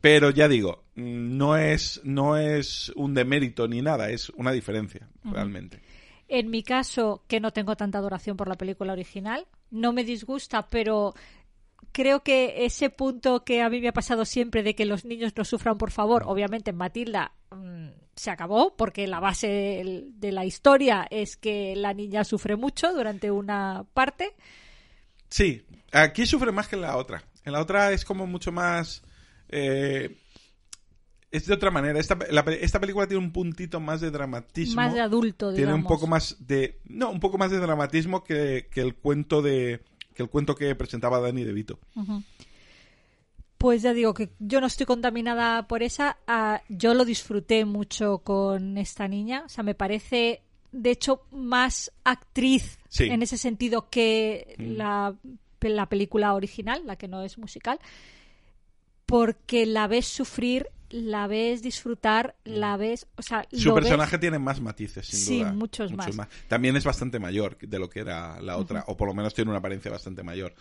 Pero ya digo, no es, no es un demérito ni nada, es una diferencia, realmente. En mi caso, que no tengo tanta adoración por la película original, no me disgusta, pero creo que ese punto que a mí me ha pasado siempre de que los niños no sufran, por favor, obviamente en Matilda mm, se acabó, porque la base de la historia es que la niña sufre mucho durante una parte. Sí, aquí sufre más que en la otra. En la otra es como mucho más. Eh, es de otra manera. Esta, la pe- esta película tiene un puntito más de dramatismo. Más de adulto, tiene un digamos. poco más de no un poco más de dramatismo que, que el cuento de que el cuento que presentaba Danny DeVito Pues ya digo que yo no estoy contaminada por esa. Ah, yo lo disfruté mucho con esta niña. O sea, me parece, de hecho, más actriz Sí. en ese sentido que Mm. la, la película original, la que no es musical. Porque la ves sufrir, la ves disfrutar, la ves. O sea, su lo ves- personaje tiene más matices sin Sí, duda muchos más. también es bastante mayor de lo que era la otra o por lo menos tiene una apariencia bastante mayor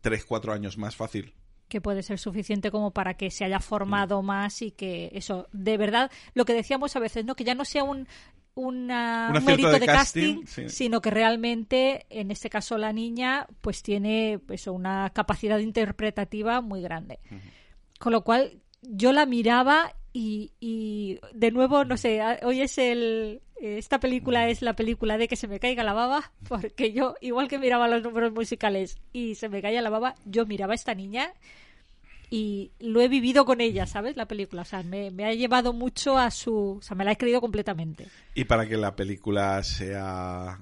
tres cuatro años más fácil que puede ser suficiente como para que se haya formado más y que eso, de verdad, lo que decíamos a veces, ¿no? Que ya no sea un, una- Un mérito de de, casting, casting, sí. sino que realmente, en este caso la niña, pues tiene eso, una capacidad interpretativa muy grande. Con lo cual, yo la miraba y, y, de nuevo, no sé, a- hoy es el... Esta película es la película de que se me caiga la baba, porque yo, igual que miraba los números musicales y se me caía la baba, yo miraba a esta niña y lo he vivido con ella, ¿sabes? La película. O sea, me, me ha llevado mucho a su... O sea, me la he creído completamente. y para que la película sea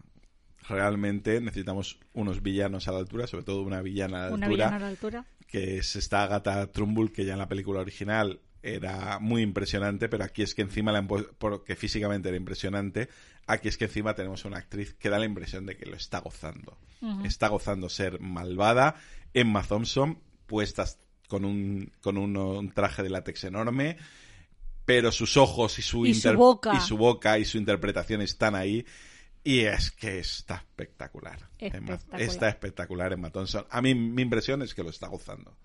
realmente necesitamos unos villanos a la altura sobre todo una villana a la Una altura villana a la altura. Que es esta Agatha Trumbull que ya en la película original era muy impresionante, pero aquí es que encima la porque físicamente era impresionante, aquí es que encima tenemos una actriz que da la impresión de que lo está gozando. Está gozando ser malvada. Emma Thompson, puestas con un, con un, un traje de látex enorme, pero sus ojos y su, Y su inter- boca. y su boca y su interpretación están ahí. Y es que está espectacular. Está espectacular Emma Thompson. A mí mi impresión es que lo está gozando.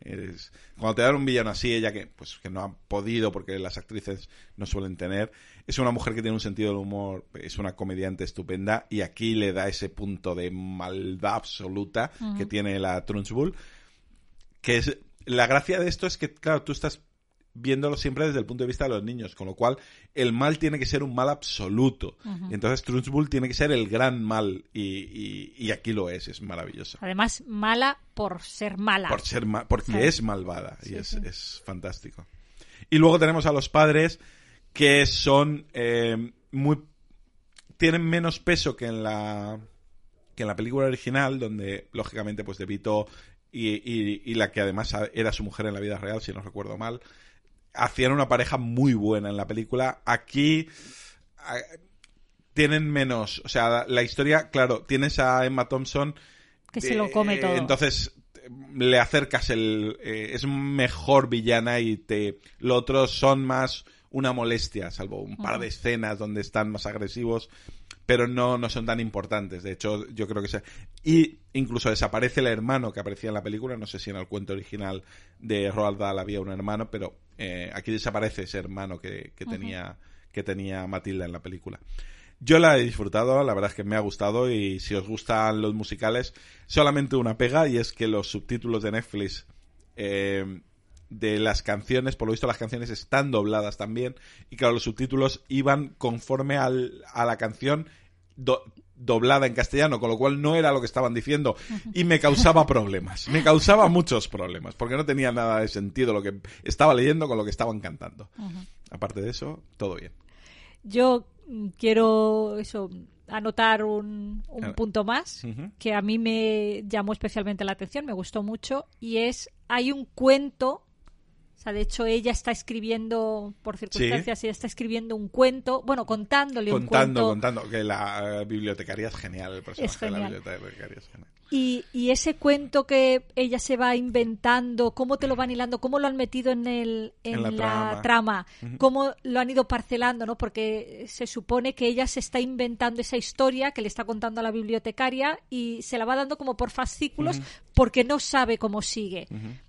Es- cuando te dan un villano así, ella que pues que no ha podido porque las actrices no suelen tener, es una mujer que tiene un sentido del humor, es una comediante estupenda y aquí le da ese punto de maldad absoluta que tiene la Trunchbull, que es la gracia de esto es que claro, tú estás viéndolo siempre desde el punto de vista de los niños, con lo cual el mal tiene que ser un mal absoluto. Y entonces Trunchbull tiene que ser el gran mal y, y- y aquí lo es, es maravilloso Además, mala por ser mala. por ser ma- porque Sí. es malvada y Sí, es, sí. es fantástico. Y luego tenemos a los padres que son eh, muy tienen menos peso que en la que en la película original donde lógicamente pues De Vito y, y- y la que además era su mujer en la vida real si no recuerdo mal hacían una pareja muy buena en la película aquí tienen menos o sea la historia claro tienes a Emma Thompson que se lo come eh, todo. Entonces le acercas el eh, es mejor villana y te lo otro son más una molestia, salvo un par de escenas donde están más agresivos, pero no, no son tan importantes. De hecho, yo creo que se... Y incluso desaparece el hermano que aparecía en la película, no sé si en el cuento original de Roald Dahl había un hermano, pero eh, aquí desaparece ese hermano que, que tenía, que tenía Matilda en la película. Yo la he disfrutado, la verdad es que me ha gustado y si os gustan los musicales, solamente una pega y es que los subtítulos de Netflix eh, de las canciones, por lo visto las canciones están dobladas también y claro, los subtítulos iban conforme al, a la canción do- doblada en castellano, con lo cual no era lo que estaban diciendo y me causaba problemas, me causaba muchos problemas porque no tenía nada de sentido lo que estaba leyendo con lo que estaban cantando. Aparte de eso, todo bien. Yo mm, quiero eso anotar un, un Claro. punto más que a mí me llamó especialmente la atención, me gustó mucho y es hay un cuento O sea, de hecho, ella está escribiendo, por circunstancias, ella está escribiendo un cuento, bueno, contándole un Contando, cuento. contando, que la eh, bibliotecaria es genial, el personaje Es de la bibliotecaria es genial. Y, y ese cuento que ella se va inventando, cómo te lo van hilando, cómo lo han metido en, el, en, En la la, trama. trama, cómo lo han ido parcelando, ¿no? Porque se supone que ella se está inventando esa historia que le está contando a la bibliotecaria y se la va dando como por fascículos porque no sabe cómo sigue.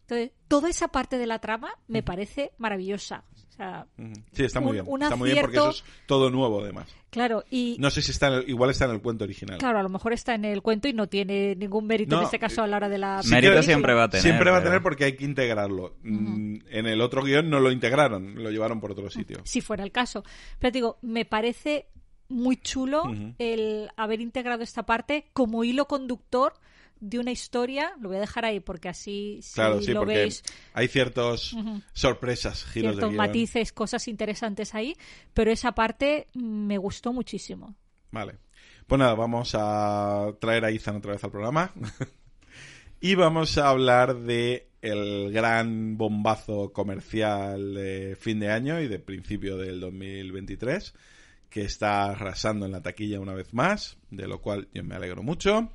Entonces, toda esa parte de la trama me parece maravillosa. O sea. Sí, está muy Un- bien. un está muy bien porque eso es todo nuevo, además. claro, y No sé si está en el- igual está en el cuento original. claro, a lo mejor está en el cuento y no tiene ningún mérito No, en este caso a la hora de la Sí Mérito siempre va a tener. Siempre va a tener porque hay que integrarlo. Mm, En el otro guion no lo integraron, lo llevaron por otro sitio. si fuera el caso. Pero te digo, me parece muy chulo el haber integrado esta parte como hilo conductor de una historia. Lo voy a dejar ahí porque así si Claro, sí, lo porque veis, hay ciertos sorpresas, giros ciertos matices, cosas interesantes ahí. Pero esa parte me gustó muchísimo. Vale. Pues nada, vamos a traer a Ethan otra vez al programa. y vamos a hablar de el gran bombazo comercial de fin de año y de principio del 2023 que está arrasando en la taquilla una vez más, de lo cual yo me alegro mucho.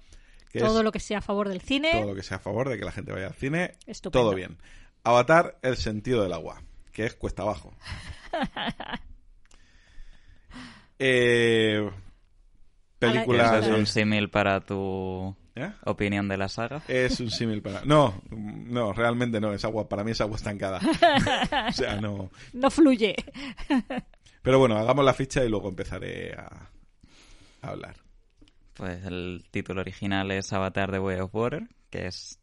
Que Todo es lo que sea a favor del cine. todo lo que sea a favor de que la gente vaya al cine, Estupendo. todo bien. Avatar, el sentido del agua, que es cuesta abajo. eh, película... ¿Eso es un símil para tu ¿Eh? opinión de la saga? Es un símil para... No, no, realmente no, es agua, para mí es agua estancada. o sea, no... No fluye. Pero bueno, hagamos la ficha y luego empezaré a, a hablar. Pues el título original es Avatar The Way of Water, que es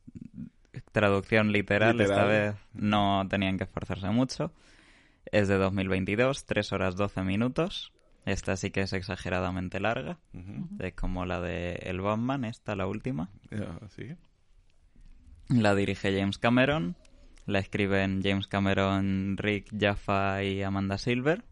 traducción literal, esta vez no tenían que esforzarse mucho. Es de 2022, 3 horas 12 minutos. Esta sí que es exageradamente larga. Es como la de El Batman, esta, la última. Sí. La dirige James Cameron. La escriben James Cameron, Rick Jaffa y Amanda Silver.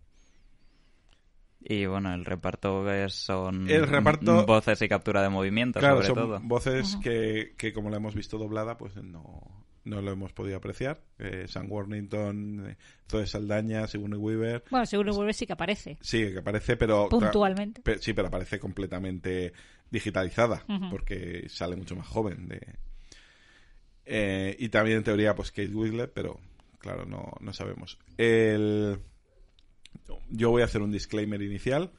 Y bueno, el reparto es- son El reparto- voces y captura de movimiento, Claro, sobre son todo. voces que, que como la hemos visto doblada, pues no, no lo hemos podido apreciar. Eh, Sam Worthington, eh, Zoe Saldaña, Sigourney Weaver... Bueno, seguro vuelve sí que aparece. Sí, que aparece, pero... Puntualmente. Sí, pero aparece completamente digitalizada, porque sale mucho más joven. De... Eh, y también en teoría, pues Kate Winslet, pero claro, no, no sabemos. El... Yo voy a hacer un disclaimer inicial.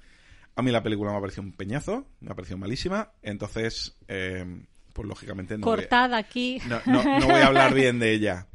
A mí la película me ha parecido un peñazo, me ha parecido malísima, entonces, eh, pues lógicamente no voy, a, Cortada aquí. no, no- no voy a hablar bien de ella.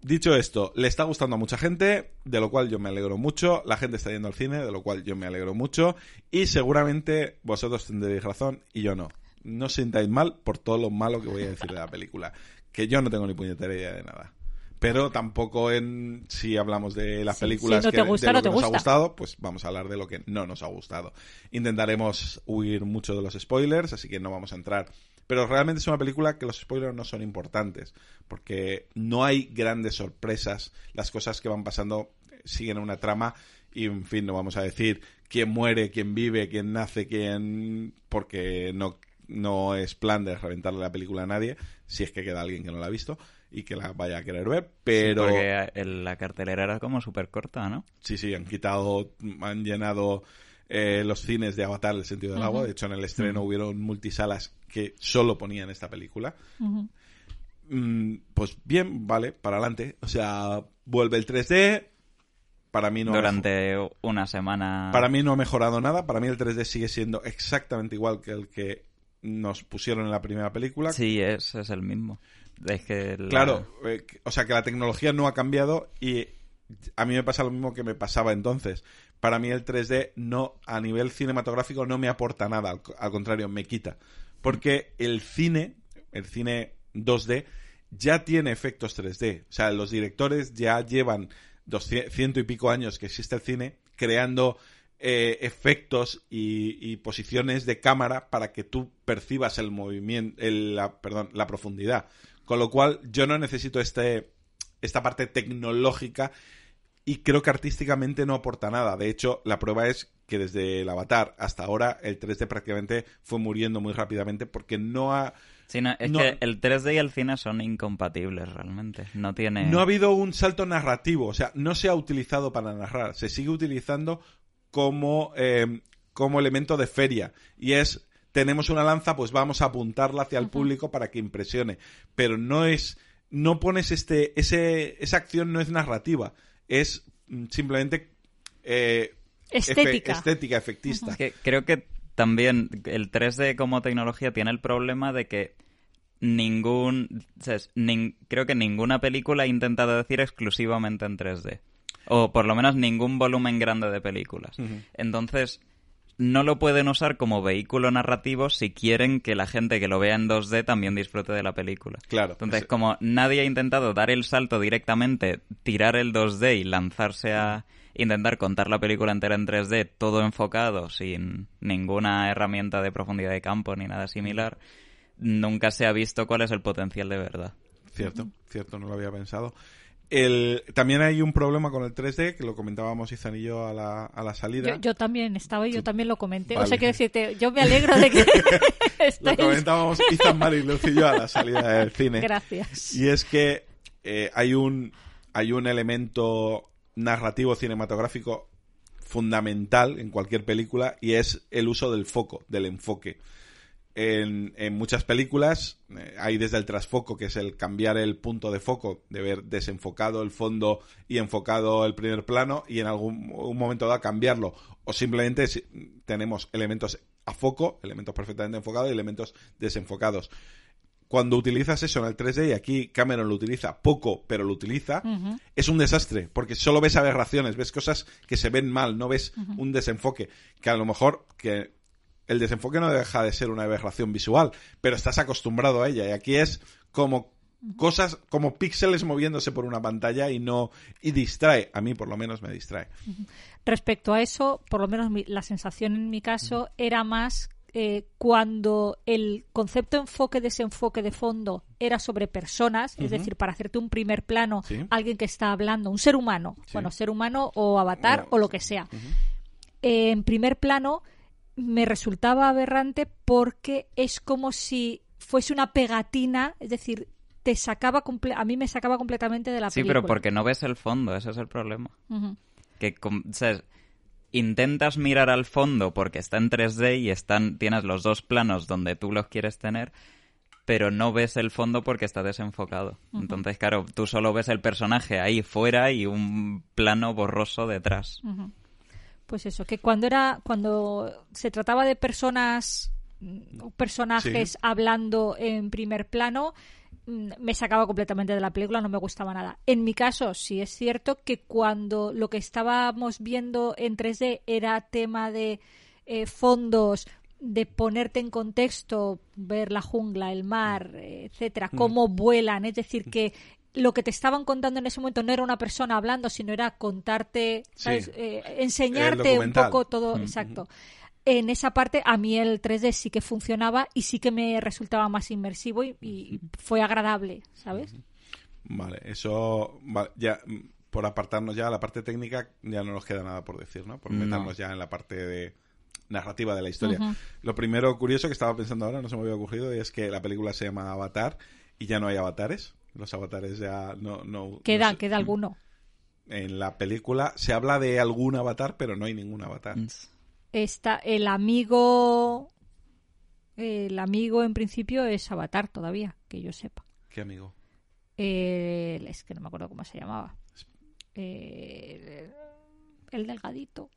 Dicho esto, le está gustando a mucha gente, de lo cual yo me alegro mucho. La gente está yendo al cine, de lo cual yo me alegro mucho. Y seguramente vosotros tendréis razón y yo no. No os sintáis mal por todo lo malo que voy a decir de la película. Que yo no tengo ni puñetera idea de nada. Pero tampoco en si hablamos de las Sí, películas si no que, te de gusta, lo no que te nos ha gusta. gustado, pues vamos a hablar de lo que no nos ha gustado. Intentaremos huir mucho de los spoilers, así que no vamos a entrar. Pero realmente es una película que los spoilers no son importantes, porque no hay grandes sorpresas. Las cosas que van pasando siguen una trama y, en fin, no vamos a decir quién muere, quién vive, quién nace, quién... porque no, no es plan de reventarle la película a nadie, si es que queda alguien que no la ha visto y que la vaya a querer ver, pero... Porque la cartelera era como súper corta, ¿no? Sí, sí, han quitado, han llenado eh, los cines de Avatar el sentido del agua. De hecho, en el estreno hubieron multisalas que solo ponían esta película. Mm, pues bien, vale, para adelante. O sea, vuelve el 3D. Para mí no ha Durante una semana. para mí no ha mejorado nada. Para mí el 3D sigue siendo exactamente igual que el que nos pusieron en la primera película. Sí, es, es el mismo. Claro, eh, o sea que la tecnología no ha cambiado y a mí me pasa lo mismo que me pasaba entonces. Para mí el 3D no a nivel cinematográfico no me aporta nada, al, co- al contrario, me quita. Porque el cine, el cine 2D ya tiene efectos 3D. O sea, los directores ya llevan 200 ciento y pico años que existe el cine creando eh, efectos y, posiciones de cámara para que tú percibas el movimiento, el- perdón, la profundidad. Con lo cual, yo no necesito este, esta parte tecnológica y creo que artísticamente no aporta nada. De hecho, la prueba es que desde el Avatar hasta ahora el 3D prácticamente fue muriendo muy rápidamente porque no ha, Sí, no, es No- que el 3D y el cine son incompatibles realmente. No tiene... No ha habido un salto narrativo, o sea, no se ha utilizado para narrar, se sigue utilizando como, eh, como elemento de feria. Y es, tenemos una lanza, pues vamos a apuntarla hacia el público para que impresione. Pero no es, no pones este, ese, esa acción no es narrativa, es mm, simplemente eh, efe- Estética. estética, efectista. Es que creo que también el 3D como tecnología tiene el problema de que ningún... ¿sabes? Nin- creo que ninguna película ha intentado decir exclusivamente en 3D. O por lo menos ningún volumen grande de películas. Entonces, no lo pueden usar como vehículo narrativo si quieren que la gente que lo vea en 2D también disfrute de la película. Claro. Entonces, ese- como nadie ha intentado dar el salto directamente, tirar el 2D y lanzarse a intentar contar la película entera en 3D, todo enfocado, sin ninguna herramienta de profundidad de campo ni nada similar, nunca se ha visto cuál es el potencial de verdad. Cierto, cierto, no lo había pensado. El, también hay un problema con el 3D, que lo comentábamos Izan y yo a la, a la salida. Yo, yo también estaba y yo también lo comenté. O sea, quiero decirte, yo me alegro de que Lo comentábamos Izan, Mari, Luz y yo a la salida del cine. Gracias. Y es que eh, hay un hay un elemento narrativo cinematográfico fundamental en cualquier película y es el uso del foco, del enfoque. En, en muchas películas eh, hay desde el trasfoco, que es el cambiar el punto de foco, de ver desenfocado el fondo y enfocado el primer plano, y en algún un momento dado cambiarlo. O simplemente si- tenemos elementos a foco, elementos perfectamente enfocados y elementos desenfocados. Cuando utilizas eso en el 3D, y aquí Cameron lo utiliza poco, pero lo utiliza, es un desastre, porque solo ves aberraciones, ves cosas que se ven mal, no ves un desenfoque, que a lo mejor que el desenfoque no deja de ser una aberración visual, pero estás acostumbrado a ella, y aquí es como cosas, como píxeles moviéndose por una pantalla y no, y distrae, a mí por lo menos me distrae. Respecto a eso, por lo menos mi- la sensación en mi caso era más eh, cuando el concepto enfoque-desenfoque de fondo era sobre personas, es decir, para hacerte un primer plano, Sí. alguien que está hablando, un ser humano, Sí. bueno, ser humano o avatar O- o lo que sea. Eh, en primer plano me resultaba aberrante porque es como si fuese una pegatina, es decir, te sacaba a mí me sacaba completamente de la Sí, película. pero porque no ves el fondo, ese es el problema. Que com- o sea, intentas mirar al fondo porque está en 3D y están tienes los dos planos donde tú los quieres tener, pero no ves el fondo porque está desenfocado. Entonces, claro, tú solo ves el personaje ahí fuera y un plano borroso detrás. Pues eso, que cuando era cuando se trataba de personas mm, personajes Sí. hablando en primer plano mm, me sacaba completamente de la película, no me gustaba nada. En mi caso, sí es cierto que cuando lo que estábamos viendo en 3D era tema de eh, fondos, de ponerte en contexto, ver la jungla, el mar, eh, etcétera, cómo vuelan, es decir, que lo que te estaban contando en ese momento no era una persona hablando, sino era contarte, ¿sabes? Sí. Eh, El enseñarte un poco todo, exacto. En esa parte a mí el 3D sí que funcionaba y sí que me resultaba más inmersivo y, y fue agradable, ¿sabes? Vale, eso vale, ya mm, por apartarnos ya a la parte técnica ya no nos queda nada por decir, ¿no? Por No. meternos ya en la parte de narrativa de la historia. Lo primero curioso que estaba pensando ahora, no se me había ocurrido, y es que la película se llama Avatar y ya no hay avatares. Los avatares ya no... no Queda, no sé. queda alguno. En la película se habla de algún avatar, pero no hay ningún avatar. Está el amigo. El amigo en principio es Avatar todavía, que yo sepa. ¿Qué amigo? El- es que no me acuerdo cómo se llamaba. Eh, el delgadito.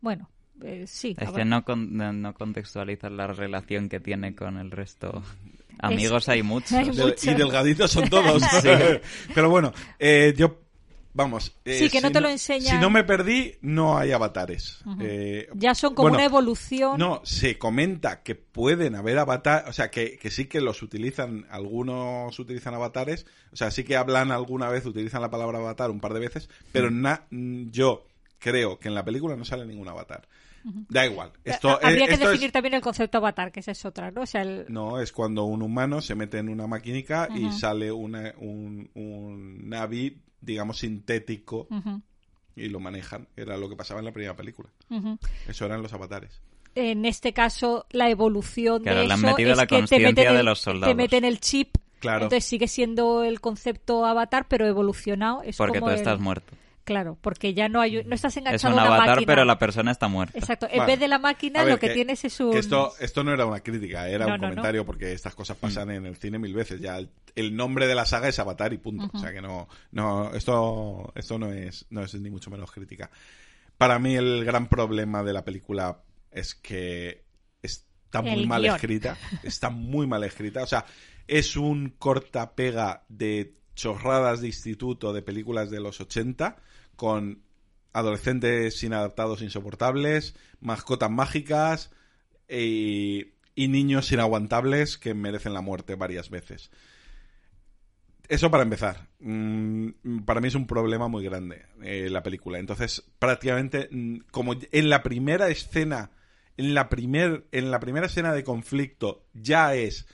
Bueno, eh, sí. Es que no, con- no, no contextualizas la relación que tiene con el resto. Amigos hay muchos. Hay y delgaditos son todos. Pero bueno, eh, yo... Vamos. eh, Sí, que no si te lo enseñan. Si no me perdí, no hay avatares. Eh, Ya son como bueno, una evolución. No, se comenta que pueden haber avatares, o sea, que, que sí que los utilizan, algunos utilizan avatares, o sea, sí que hablan alguna vez, utilizan la palabra avatar un par de veces, pero na- mm, yo creo que en la película no sale ningún avatar. Da igual. Esto, Ha- Habría que esto es- definir también el concepto avatar, que esa es otra, ¿no? O sea, el- No, es cuando un humano se mete en una maquínica y sale una, un, un Navi, digamos, sintético y lo manejan. Era lo que pasaba en la primera película. ujú. Eso eran los avatares. en este caso la evolución Claro, de le han eso metido es la que te consciencia meten el, de los soldados. te meten el chip Claro. entonces sigue siendo el concepto avatar pero evolucionado es Porque como tú el- estás muerto. Claro porque ya no hay no estás Es enganchado un a una avatar, máquina pero la persona está muerta. exacto en vez de la máquina ver, lo que, que- tienes es un Que esto, esto no era una crítica, era No, un no, no. comentario porque estas cosas pasan Mm. en el cine mil veces. Ya el, el nombre de la saga es Avatar y punto. O sea que no, no, esto, esto no es, no es ni mucho menos crítica. Para mí el gran problema de la película es que está muy El mal guion. escrita. Está muy mal escrita. O sea, es un corta-pega de chorradas de instituto de películas de los 80 con adolescentes inadaptados insoportables, mascotas mágicas y, y niños inaguantables que merecen la muerte varias veces. Eso para empezar. Mm, para mí es un problema muy grande eh, la película. Entonces, prácticamente, mm, como en la primera escena, en la, primer, en la primera escena de conflicto ya es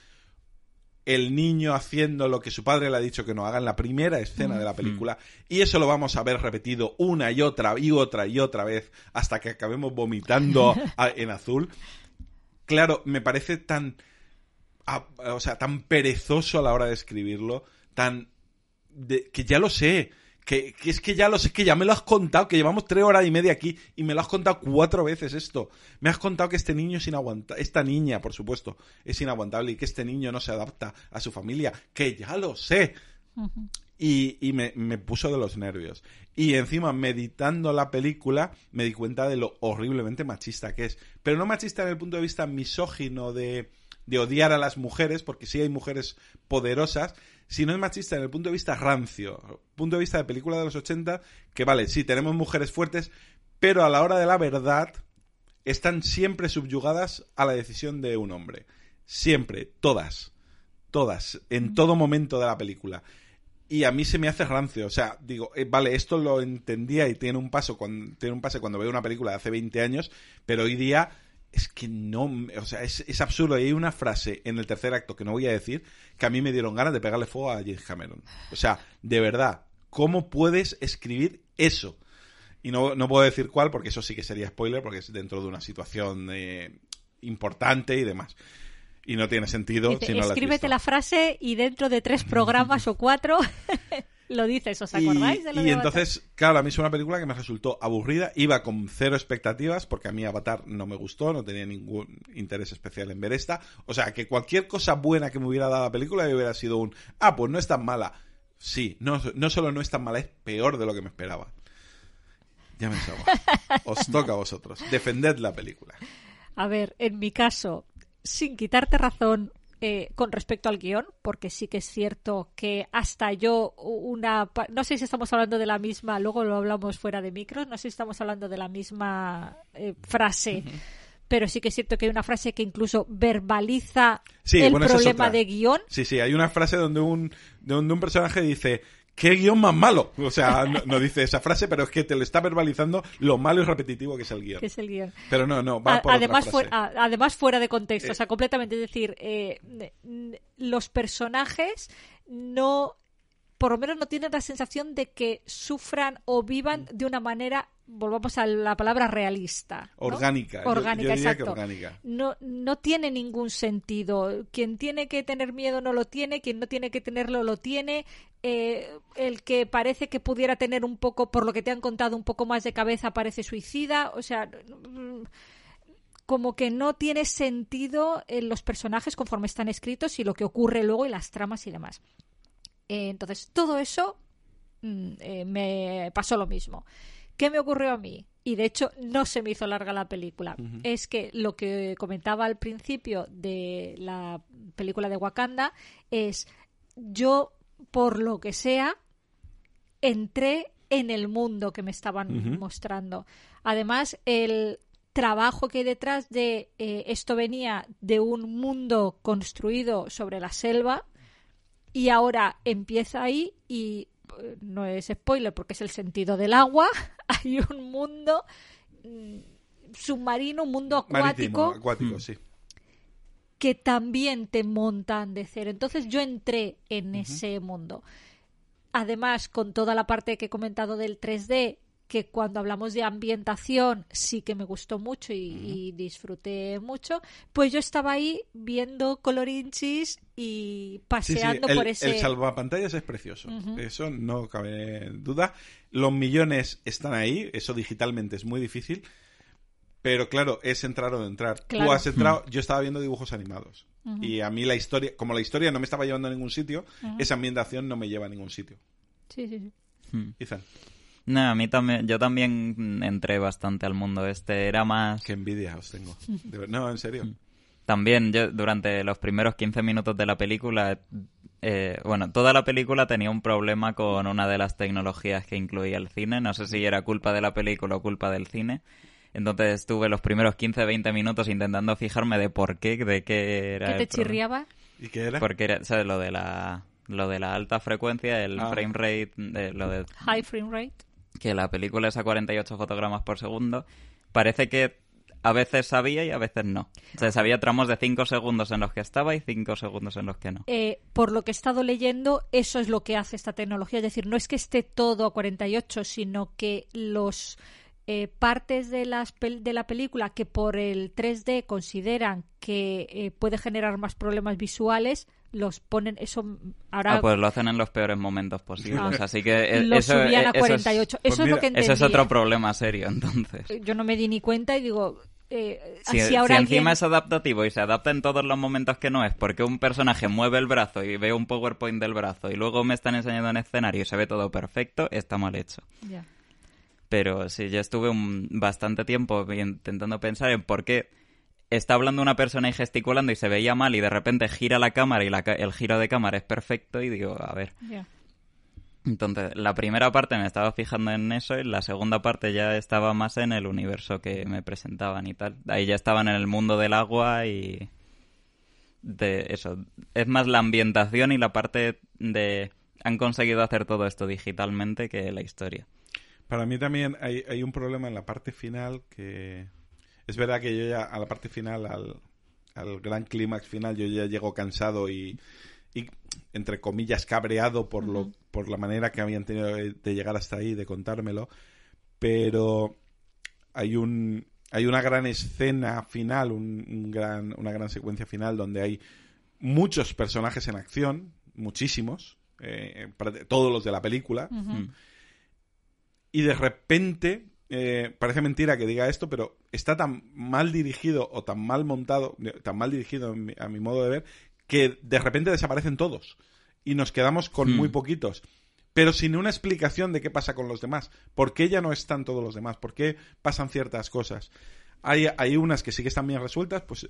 el niño haciendo lo que su padre le ha dicho que no haga en la primera escena de la película. Y eso lo vamos a ver repetido una y otra y otra y otra vez hasta que acabemos vomitando a- en azul. Claro, me parece tan a- o sea, tan perezoso a la hora de escribirlo, tan de- que ya lo sé, que, que es que ya lo sé, que ya me lo has contado, que llevamos tres horas y media aquí y me lo has contado cuatro veces esto. Me has contado que este niño es inaguantable, esta niña, por supuesto, es inaguantable y que este niño no se adapta a su familia, que ya lo sé. Y, y me, me puso de los nervios. Y encima, meditando la película, me di cuenta de lo horriblemente machista que es. Pero no machista en el punto de vista misógino de, de odiar a las mujeres, porque sí hay mujeres poderosas, sino es machista en el punto de vista rancio. Punto de vista de película de los 80, que vale, sí, tenemos mujeres fuertes, pero a la hora de la verdad están siempre subyugadas a la decisión de un hombre. Siempre, todas. Todas, en todo momento de la película. Y a mí se me hace rancio. O sea, digo, eh, vale, esto lo entendía y tiene un paso cuando, tiene un pase cuando veo una película de hace 20 años, pero hoy día es que no, o sea, es, es absurdo. Y hay una frase en el tercer acto que no voy a decir que a mí me dieron ganas de pegarle fuego a James Cameron. O sea, de verdad, ¿cómo puedes escribir eso? Y no, no puedo decir cuál porque eso sí que sería spoiler porque es dentro de una situación eh, importante y demás. Y no tiene sentido si no escríbete la frase y dentro de tres programas o cuatro lo dices, ¿os acordáis de lo y de entonces, claro, a mí es una película que me resultó aburrida. Iba con cero expectativas porque a mí Avatar no me gustó, no tenía ningún interés especial en ver esta. O sea, que cualquier cosa buena que me hubiera dado la película hubiera sido un, ah, pues no es tan mala. Sí, no, no solo no es tan mala, es peor de lo que me esperaba. Ya me ensabo. Os toca a vosotros. Defended la película. A ver, en mi caso, sin quitarte razón eh, con respecto al guion, porque sí que es cierto que hasta yo una... No sé si estamos hablando de la misma, luego lo hablamos fuera de micros, no sé si estamos hablando de la misma eh, frase. Pero sí que es cierto que hay una frase que incluso verbaliza Sí, el bueno, esa es problema de guion. Sí, sí, hay una frase donde un, donde un personaje dice, ¿qué guion más malo? O sea, no, no dice esa frase, pero es que te lo está verbalizando lo malo y repetitivo que es el guion. que es el guion. Pero no, no, va A- por además, otra fuera, frase. a- además fuera de contexto, Eh. o sea, completamente. Es decir, eh, los personajes no, por lo menos no tienen la sensación de que sufran o vivan de una manera, volvamos a la palabra realista. ¿no? Orgánica. Orgánica, yo diría que exacto. orgánica. No, no tiene ningún sentido. Quien tiene que tener miedo no lo tiene, quien no tiene que tenerlo lo tiene. Eh, el que parece que pudiera tener un poco, por lo que te han contado, un poco más de cabeza parece suicida. O sea, mm, como que no tiene sentido en los personajes conforme están escritos y lo que ocurre luego y las tramas y demás. Eh, entonces, todo eso mm, eh, me pasó lo mismo. ¿Qué me ocurrió a mí? Y de hecho no se me hizo larga la película. Es que lo que comentaba al principio de la película de Wakanda es yo, por lo que sea, entré en el mundo que me estaban mostrando. Además, el trabajo que hay detrás de eh, esto venía de un mundo construido sobre la selva y ahora empieza ahí y eh, no es spoiler porque es el sentido del agua. Hay un mundo mm, submarino, un mundo Marítimo, acuático acuático, sí. que también te montan de cero. Entonces yo entré en ese mundo. Además, con toda la parte que he comentado del 3D, que cuando hablamos de ambientación sí que me gustó mucho y, y disfruté mucho, pues yo estaba ahí viendo colorinchis y Sí, sí, paseando el, por ese... el salvapantallas es precioso. Eso no cabe duda. Los millones están ahí. Eso digitalmente es muy difícil. Pero claro, es entrar o no entrar. Tú Claro. has entrado. Yo estaba viendo dibujos animados. Y a mí la historia, como la historia no me estaba llevando a ningún sitio, esa ambientación no me lleva a ningún sitio. Sí, sí, sí. Hmm. Ethan, No, a mí también, yo también entré bastante al mundo este, era más... qué envidia os tengo. No, en serio. También yo durante los primeros 15 minutos de la película, eh, bueno, toda la película tenía un problema con una de las tecnologías que incluía el cine, no sé si era culpa de la película o culpa del cine. Entonces estuve los primeros 15-20 minutos intentando fijarme de por qué, de qué era ¿Qué te chirriaba? ¿Y qué era? Porque era, ¿sabes? Lo de la, lo de la alta frecuencia, el Ah. frame rate, eh, lo de High frame rate. Que la película es a 48 fotogramas por segundo, parece que a veces sabía y a veces no. O sea, sabía tramos de 5 segundos en los que estaba y 5 segundos en los que no. Eh, por lo que he estado leyendo, eso es lo que hace esta tecnología. Es decir, no es que esté todo a 48, sino que los eh, partes de, las pel- de la película que por el 3D consideran que eh, puede generar más problemas visuales, los ponen. Eso ahora Ah, pues lo hacen en los peores momentos posibles. Ah. Así que eh, lo eso, subían eh, eso es- 48. pues lo que entendía. Es otro problema serio, entonces. Yo no me di ni cuenta y digo. eh, Si, si si ahora alguien- encima es adaptativo y se adapta en todos los momentos que no es, porque un personaje mueve el brazo y veo un PowerPoint del brazo y luego me están enseñando en escenario y se ve todo perfecto, está mal hecho. Pero sí, yo estuve un, bastante tiempo intentando pensar en por qué está hablando una persona y gesticulando y se veía mal y de repente gira la cámara y la ca- el giro de cámara es perfecto y digo, a ver. Entonces, la primera parte me estaba fijando en eso y la segunda parte ya estaba más en el universo que me presentaban y tal. Ahí ya estaban en el mundo del agua y de eso. Es más la ambientación y la parte de han conseguido hacer todo esto digitalmente que la historia. Para mí también hay, hay un problema en la parte final que... Es verdad que yo ya a la parte final, al, al gran clímax final, yo ya llego cansado y, y, entre comillas, cabreado por, lo, por la manera que habían tenido de llegar hasta ahí, de contármelo. Pero hay un hay una gran escena final, un, un gran, una gran secuencia final donde hay muchos personajes en acción, muchísimos, eh, todos los de la película, y de repente, eh, parece mentira que diga esto, pero está tan mal dirigido o tan mal montado, tan mal dirigido en mi- a mi modo de ver, que de repente desaparecen todos y nos quedamos con Hmm. muy poquitos. Pero sin una explicación de qué pasa con los demás. ¿Por qué ya no están todos los demás? ¿Por qué pasan ciertas cosas? Hay, hay unas que sí que están bien resueltas, pues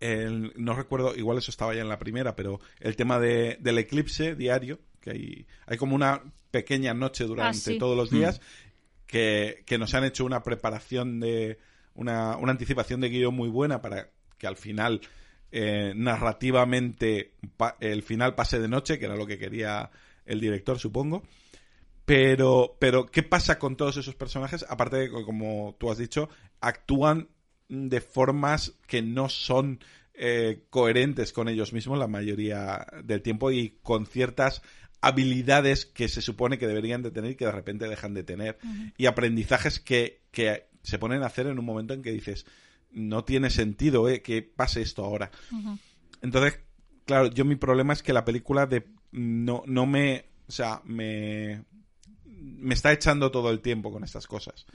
el- no recuerdo, igual eso estaba ya en la primera, pero el tema de, del eclipse diario, que hay, hay como una pequeña noche durante Ah, sí. todos los días, que, nos han hecho una preparación de, una, una anticipación de guion muy buena para que al final, eh, narrativamente, el final pase de noche, que era lo que quería el director, supongo. Pero, pero, ¿qué pasa con todos esos personajes? Aparte de que, como tú has dicho, actúan de formas que no son eh, coherentes con ellos mismos la mayoría del tiempo y con ciertas habilidades que se supone que deberían de tener y que de repente dejan de tener. Y aprendizajes que, que se ponen a hacer en un momento en que dices, no tiene sentido eh, que pase esto ahora. Entonces, claro, yo mi problema es que la película de no, no me, o sea, me, me está echando todo el tiempo con estas cosas.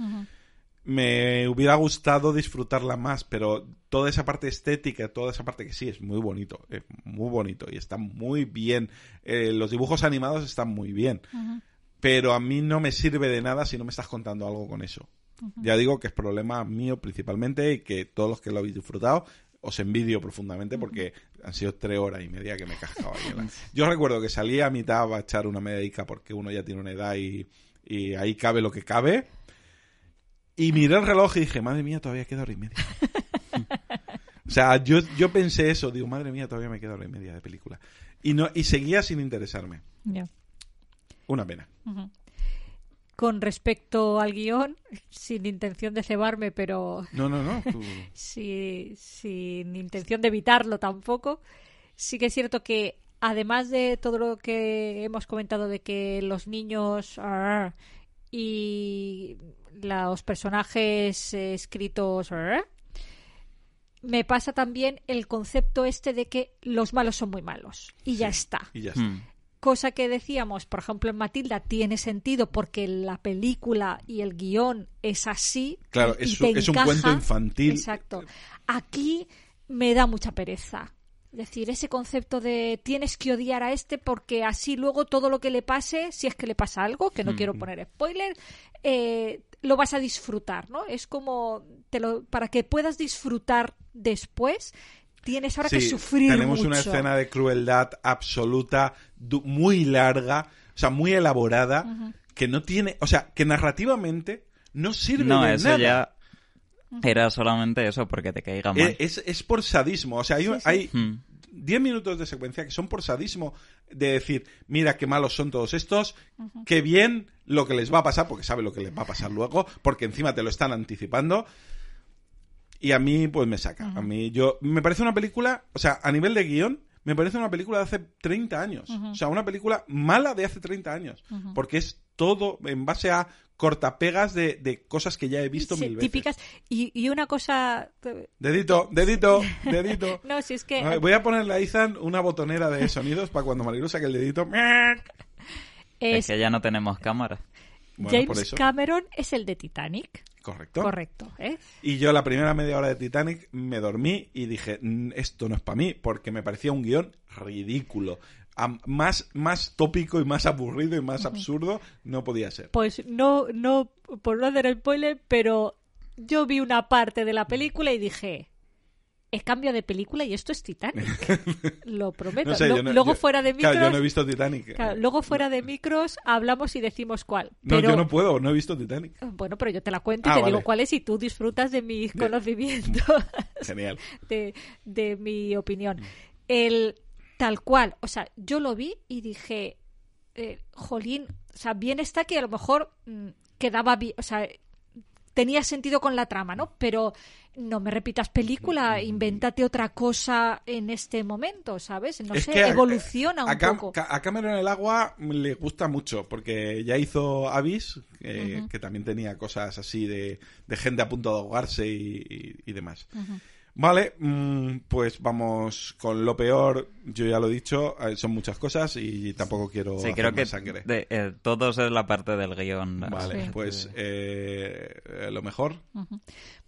Me hubiera gustado disfrutarla más, pero toda esa parte estética, toda esa parte que sí es muy bonito, es muy bonito y está muy bien. Eh, los dibujos animados están muy bien, pero a mí no me sirve de nada si no me estás contando algo con eso. Ya digo que es problema mío principalmente y que todos los que lo habéis disfrutado os envidio profundamente porque han sido tres horas y media que me he cascado Yo recuerdo que salí a mitad a echar una medica porque uno ya tiene una edad y, y ahí cabe lo que cabe. Y miré el reloj y dije, madre mía, todavía queda hora y media. o sea, yo, yo pensé eso, digo, madre mía, todavía me queda hora y media de película. Y, no, y seguía sin interesarme. Una pena. Con respecto al guion, sin intención de cebarme, pero No, no, no. tú- sí, sin intención de evitarlo tampoco, sí que es cierto que además de todo lo que hemos comentado de que los niños ah, y los personajes eh, escritos me pasa también el concepto este de que los malos son muy malos y ya está. Y ya está. Hmm. Cosa que decíamos, por ejemplo, en Matilda tiene sentido porque la película y el guion es así. Claro, y es, te un- es un encaja. cuento infantil. Exacto. Aquí me da mucha pereza. Es decir, ese concepto de tienes que odiar a este porque así luego todo lo que le pase, si es que le pasa algo, que no Mm. quiero poner spoiler, eh, lo vas a disfrutar, ¿no? Es como te lo, para que puedas disfrutar después, tienes ahora que sufrir tenemos mucho. una escena de crueldad absoluta, du- muy larga, o sea, muy elaborada, que no tiene, o sea, que narrativamente no sirve No, de eso nada. ya era solamente eso porque te caiga mal. Eh, Es, es por sadismo, o sea, hay, Sí, sí. hay Hmm. 10 minutos de secuencia que son por sadismo de decir, mira qué malos son todos estos, qué bien lo que les va a pasar, porque sabe lo que les va a pasar luego, porque encima te lo están anticipando. Y a mí, pues me saca. A mí, yo. Me parece una película, o sea, a nivel de guion, me parece una película de hace 30 años. O sea, una película mala de hace 30 años. Porque es todo en base a cortapegas de, de cosas que ya he visto Sí, mil veces. típicas. Y, y una cosa. Dedito, dedito, dedito. No, si es que. A ver, Voy a ponerle a Ethan una botonera de sonidos para cuando Marilu saque el dedito. Es es que ya no tenemos cámara. Bueno, por James eso. Cameron es el de Titanic. Correcto. Correcto, ¿eh? Y yo la primera media hora de Titanic me dormí y dije, "Mm, esto no es para mí, porque me parecía un guion ridículo. Más, más tópico y más aburrido y más absurdo no podía ser. Pues no, no, por no hacer spoiler, pero yo vi una parte de la película y dije, he cambio de película y esto es Titanic. Lo prometo. No sé, Lo- yo no- luego yo- fuera de micros, Claro, yo no he visto Titanic. claro, luego fuera de micros hablamos y decimos cuál. No, yo no puedo, no he visto Titanic. Bueno, pero yo te la cuento y Ah, te vale. digo cuál es y tú disfrutas de mis conocimientos. Genial. de, de mi opinión. El tal cual, o sea, yo lo vi y dije, eh, jolín, o sea, bien está que a lo mejor mm, quedaba bien, o sea, tenía sentido con la trama, ¿no? Pero no me repitas película, invéntate otra cosa en este momento, ¿sabes? No Es sé, que a- evoluciona un Cam- poco. A Cameron el agua le gusta mucho porque ya hizo eh, que también tenía cosas así de, de gente a punto de ahogarse y, y- y demás. Vale, mm, pues vamos con lo peor. Yo ya lo he dicho, eh, son muchas cosas y tampoco quiero Sí, hacer creo que sangre. de, eh, todos es la parte del guion. Vale, Sí. pues eh, eh, lo mejor.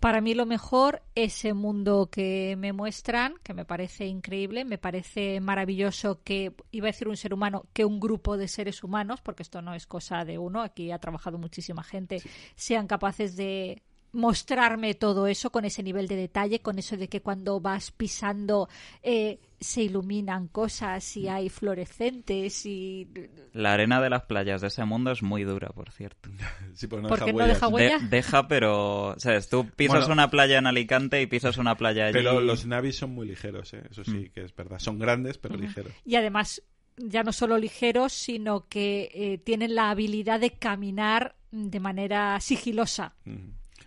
Para mí lo mejor, ese mundo que me muestran, que me parece increíble, me parece maravilloso que, iba a decir un ser humano, que un grupo de seres humanos, porque esto no es cosa de uno, aquí ha trabajado muchísima gente, sean capaces de mostrarme todo eso con ese nivel de detalle, con eso de que cuando vas pisando eh, se iluminan cosas y hay fluorescentes y... La arena de las playas de ese mundo es muy dura, por cierto. Sí, pues no ¿Por deja qué no huellas. deja De- ¿Huella? deja, pero... ¿Sabes? Tú pisas Bueno. una playa en Alicante y pisas una playa allí... Pero los navis son muy ligeros, ¿eh? eso Mm. sí que es verdad. Son grandes, pero ligeros. Y además, ya no solo ligeros, sino que eh, tienen la habilidad de caminar de manera sigilosa.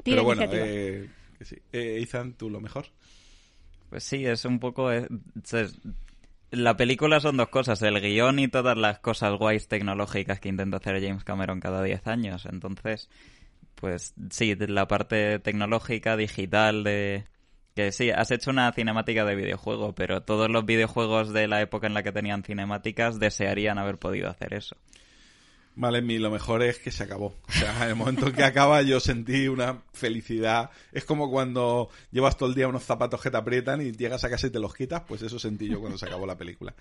Pero bueno, eh, que sí. Eh, Ethan, tú lo mejor. Pues sí, es un poco... eh, se- La película son dos cosas, el guion y todas las cosas guays tecnológicas que intenta hacer James Cameron cada 10 años. Entonces, pues sí, de la parte tecnológica, digital, de... Que sí, has hecho una cinemática de videojuego, pero todos los videojuegos de la época en la que tenían cinemáticas desearían haber podido hacer eso. Vale, mi lo mejor es que se acabó. O sea, en el momento en que acaba yo sentí una felicidad. Es como cuando llevas todo el día unos zapatos que te aprietan y llegas a casa y te los quitas, pues eso sentí yo cuando se acabó la película.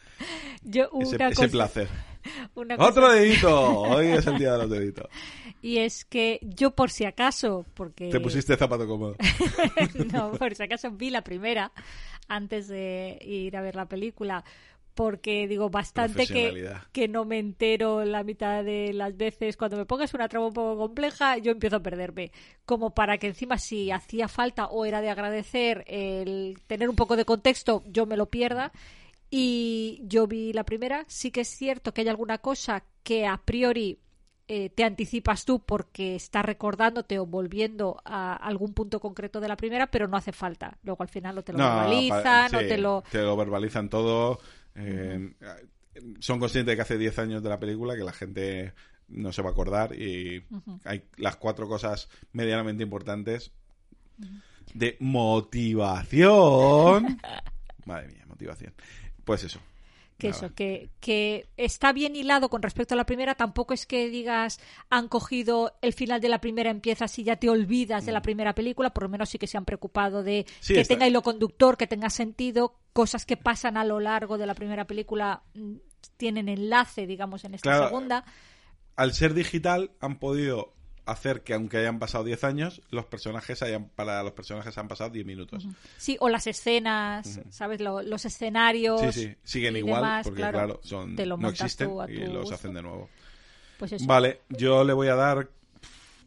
Yo, Ese, una ese cosa- placer. una cosa- ¡Otro dedito! Hoy es el día de los deditos. Y es que yo, por si acaso, porque. Te pusiste zapato cómodo. no, por si acaso vi la primera antes de ir a ver la película. Porque digo, bastante que, que no me entero la mitad de las veces. Cuando me pongas una trama un poco compleja, yo empiezo a perderme. Como para que encima, si hacía falta o era de agradecer el tener un poco de contexto, yo me lo pierda. Y yo vi la primera. Sí que es cierto que hay alguna cosa que a priori eh, te anticipas tú porque estás recordándote o volviendo a algún punto concreto de la primera, pero no hace falta. Luego al final no te lo verbalizan, pa- no sí, te lo... Te lo verbalizan todo. Eh, son conscientes de que hace 10 años de la película que la gente no se va a acordar y hay las cuatro cosas medianamente importantes de motivación. Madre mía, motivación. Pues eso. que Nada. eso, que, que está bien hilado con respecto a la primera, tampoco es que digas han cogido el final de la primera, empiezas y ya te olvidas de la primera película, por lo menos sí que se han preocupado de Mm. Sí, que está- tenga hilo conductor, que tenga sentido, cosas que pasan a lo largo de la primera película mm, tienen enlace, digamos, en esta Claro. segunda. Al ser digital han podido hacer que aunque hayan pasado 10 años, los personajes hayan para los personajes han pasado 10 minutos. Sí, o las escenas, ¿sabes? Lo- los escenarios. Sí, sí, siguen igual demás, porque claro, son te lo no existen tú y los gusto. hacen de nuevo. Pues eso. Vale, yo le voy a dar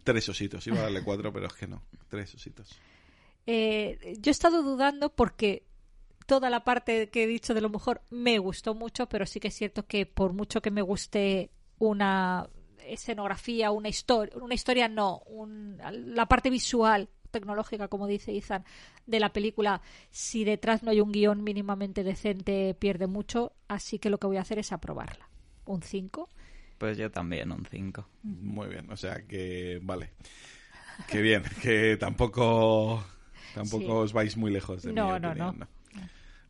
tres ositos. Iba a darle cuatro, pero es que no. Tres ositos. Eh, yo he estado dudando porque toda la parte que he dicho de lo mejor me gustó mucho, pero sí que es cierto que por mucho que me guste una escenografía, una historia, una historia no, un- la parte visual, tecnológica, como dice Ethan, de la película, si detrás no hay un guion mínimamente decente, pierde mucho, así que lo que voy a hacer es aprobarla. Un 5. Pues yo también, un 5. Muy bien, o sea que vale. Qué bien, que tampoco tampoco Sí. os vais muy lejos de No, mi no, opinión, no.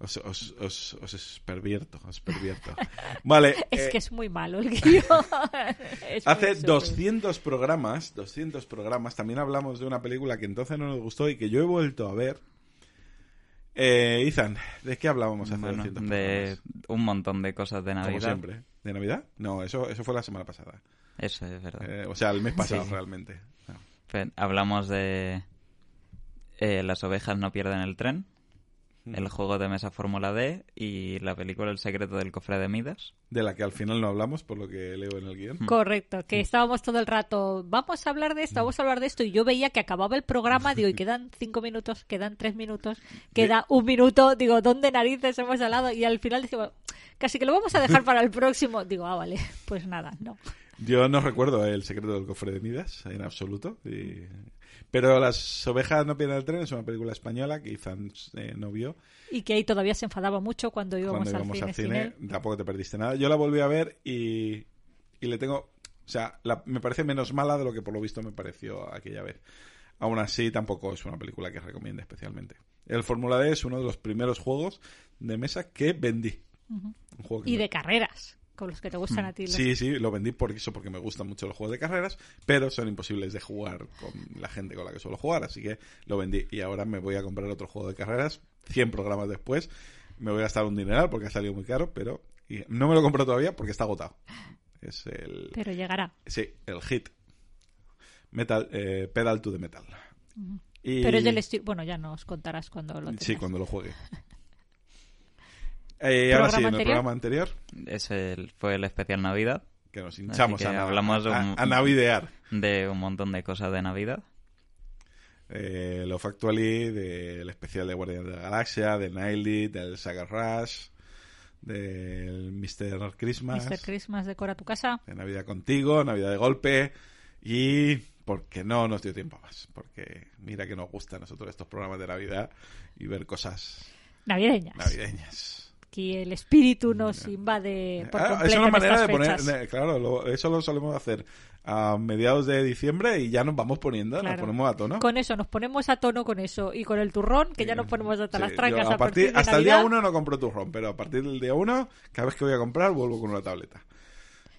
Os, os, os, os pervierto, os pervierto. Vale, Es eh, que es muy malo el guion. Hace súper. 200 programas, 200 programas, también hablamos de una película que entonces no nos gustó y que yo he vuelto a ver. Eh, Ethan, ¿de qué hablábamos hace Bueno, 200 de programas? un montón de cosas de Como Navidad. siempre. ¿De Navidad? No, eso, eso fue la semana pasada. Eso es verdad. Eh, o sea, el mes pasado Sí. realmente. No. Hablamos de eh, Las ovejas no pierden el tren, el juego de mesa Fórmula D y la película El secreto del cofre de Midas. De la que al final no hablamos, por lo que leo en el guion. Correcto, que estábamos todo el rato, vamos a hablar de esto, vamos a hablar de esto, y yo veía que acababa el programa, digo, y quedan cinco minutos, quedan tres minutos, queda un minuto, digo, ¿dónde narices hemos hablado? Y al final decimos, casi que lo vamos a dejar para el próximo. Digo, ah, vale, pues nada, no. Yo no recuerdo el secreto del cofre de Midas en absoluto. y- Pero Las ovejas no pierden el tren es una película española que Ethan eh, no vio. Y que ahí todavía se enfadaba mucho cuando íbamos, cuando al, íbamos cine, al cine, tampoco te perdiste nada. Yo la volví a ver y, y le tengo... O sea, la- me parece menos mala de lo que por lo visto me pareció aquella vez. Aún así, tampoco es una película que recomiende especialmente. El Fórmula D es uno de los primeros juegos de mesa que vendí. Un juego que Y me- de carreras, con los que te gustan a ti. los- Sí, sí, lo vendí por eso, porque me gustan mucho los juegos de carreras, pero son imposibles de jugar con la gente con la que suelo jugar, así que lo vendí. Y ahora me voy a comprar otro juego de carreras, 100 programas después. Me voy a gastar un dineral porque ha salido muy caro, pero y no me lo compro todavía porque está agotado. Es el, Pero llegará. sí, el hit. Metal, eh, Pedal to the Metal. Y- Pero es del estilo... Bueno, ya nos contarás cuando lo tengas. Sí, cuando lo juegue. Eh, ahora sí, en ¿Programa el anterior? programa anterior, Ese el- fue el especial Navidad que nos hinchamos que a, hablamos de a- un- a navidear. de un montón de cosas de Navidad. eh, Love Actually, del especial de Guardianes de la Galaxia, de Nightly, del Saga Rush, del Mr. Christmas, Mr. Christmas decora tu casa. de Navidad contigo, Navidad de golpe y porque no nos dio tiempo más, porque mira que nos gusta a nosotros estos programas de Navidad y ver cosas Navideñas. navideñas. Aquí el espíritu nos invade por Ah, completo es una manera de poner, claro, lo- eso lo solemos hacer a mediados de diciembre y ya nos vamos poniendo, nos Claro. ponemos a tono. Con eso, nos ponemos a tono con eso. Y con el turrón, que ya nos ponemos hasta Sí, las trancas yo a partir, de hasta el día Navidad. uno no compro turrón, pero a partir del día uno, cada vez que voy a comprar, vuelvo con una tableta.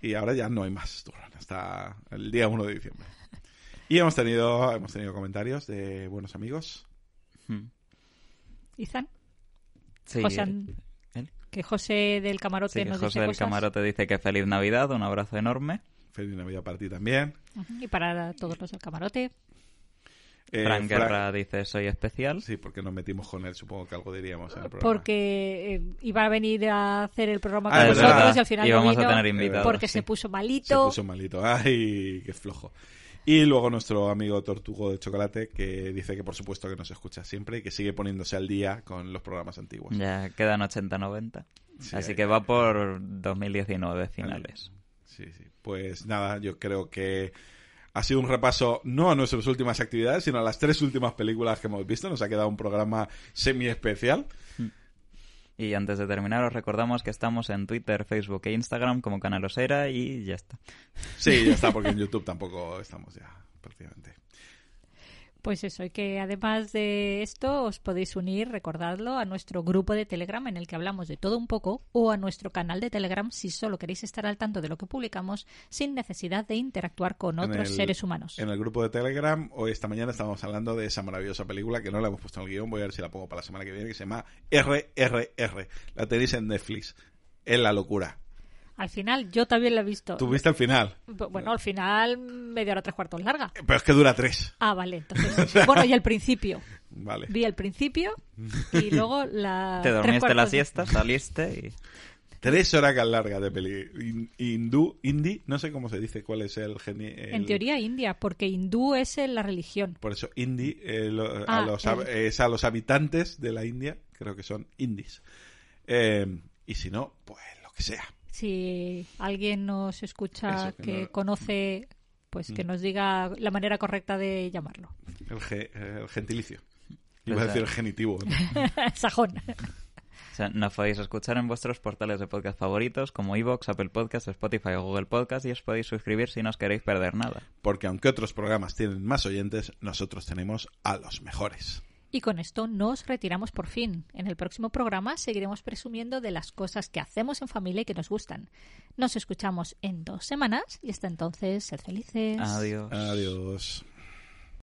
Y ahora ya no hay más turrón, hasta el día 1 de diciembre. Y hemos tenido, hemos tenido comentarios de buenos amigos. Hmm. Izan, Sí. ¿él? Que José del camarote Sí, que nos José dice del cosas. Camarote dice que feliz Navidad, un abrazo enorme. Feliz Navidad para ti también. Y para todos los del camarote. Eh, Frank Fra- Guerra dice soy especial. Sí, porque nos metimos con él, supongo que algo diríamos en el programa. Porque eh, iba a venir a hacer el programa Ah, con nosotros verdad. y al final Y no vamos a vino tener invitados. porque sí. se puso Se malito. puso malito. Ay, qué flojo. Y luego nuestro amigo Tortugo de Chocolate, que dice que por supuesto que nos escucha siempre y que sigue poniéndose al día con los programas antiguos. Ya quedan 80-90. Sí, Así que va por 2019 finales. Sí, sí. Pues nada, yo creo que ha sido un repaso no a nuestras últimas actividades, sino a las tres últimas películas que hemos visto. Nos ha quedado un programa semi especial. Y antes de terminar, os recordamos que estamos en Twitter, Facebook e Instagram como Canalosera y ya está. Sí, ya está, porque en YouTube tampoco estamos ya, prácticamente. Pues eso, y que además de esto os podéis unir, recordadlo, a nuestro grupo de Telegram en el que hablamos de todo un poco o a nuestro canal de Telegram si solo queréis estar al tanto de lo que publicamos sin necesidad de interactuar con otros el- seres humanos. En el grupo de Telegram, hoy esta mañana estábamos hablando de esa maravillosa película que no la hemos puesto en el guion, voy a ver si la pongo para la semana que viene, que se llama RRR. La tenéis en Netflix. Es la locura. Al final, yo también la he visto. Tuviste el final, Bueno, al final, media hora, tres cuartos larga. pero es que dura tres. Ah, vale, entonces. bueno, y el principio. Vale. Vi el principio y luego la. Te dormiste la siesta, saliste y... Tres horas largas de peli. In- hindú, indie, no sé cómo se dice cuál es el geni- el- En teoría, India, porque hindú es la religión. Por eso, indie, eh, lo- a Ah, los, el- es a los habitantes de la India, creo que son indies. Eh, y si no, pues lo que sea. Si alguien nos escucha Eso, que que no- conoce, pues que Mm. nos diga la manera correcta de llamarlo. El, ge- el gentilicio. Pues, Iba a decir el genitivo. ¿no? Sajón. O sea, nos podéis escuchar en vuestros portales de podcast favoritos como iVoox, Apple Podcast, Spotify o Google Podcast y os podéis suscribir si no os queréis perder nada. Porque aunque otros programas tienen más oyentes, nosotros tenemos a los mejores. Y con esto nos retiramos por fin. En el próximo programa seguiremos presumiendo de las cosas que hacemos en familia y que nos gustan. Nos escuchamos en dos semanas y hasta entonces, sed felices. Adiós. Adiós.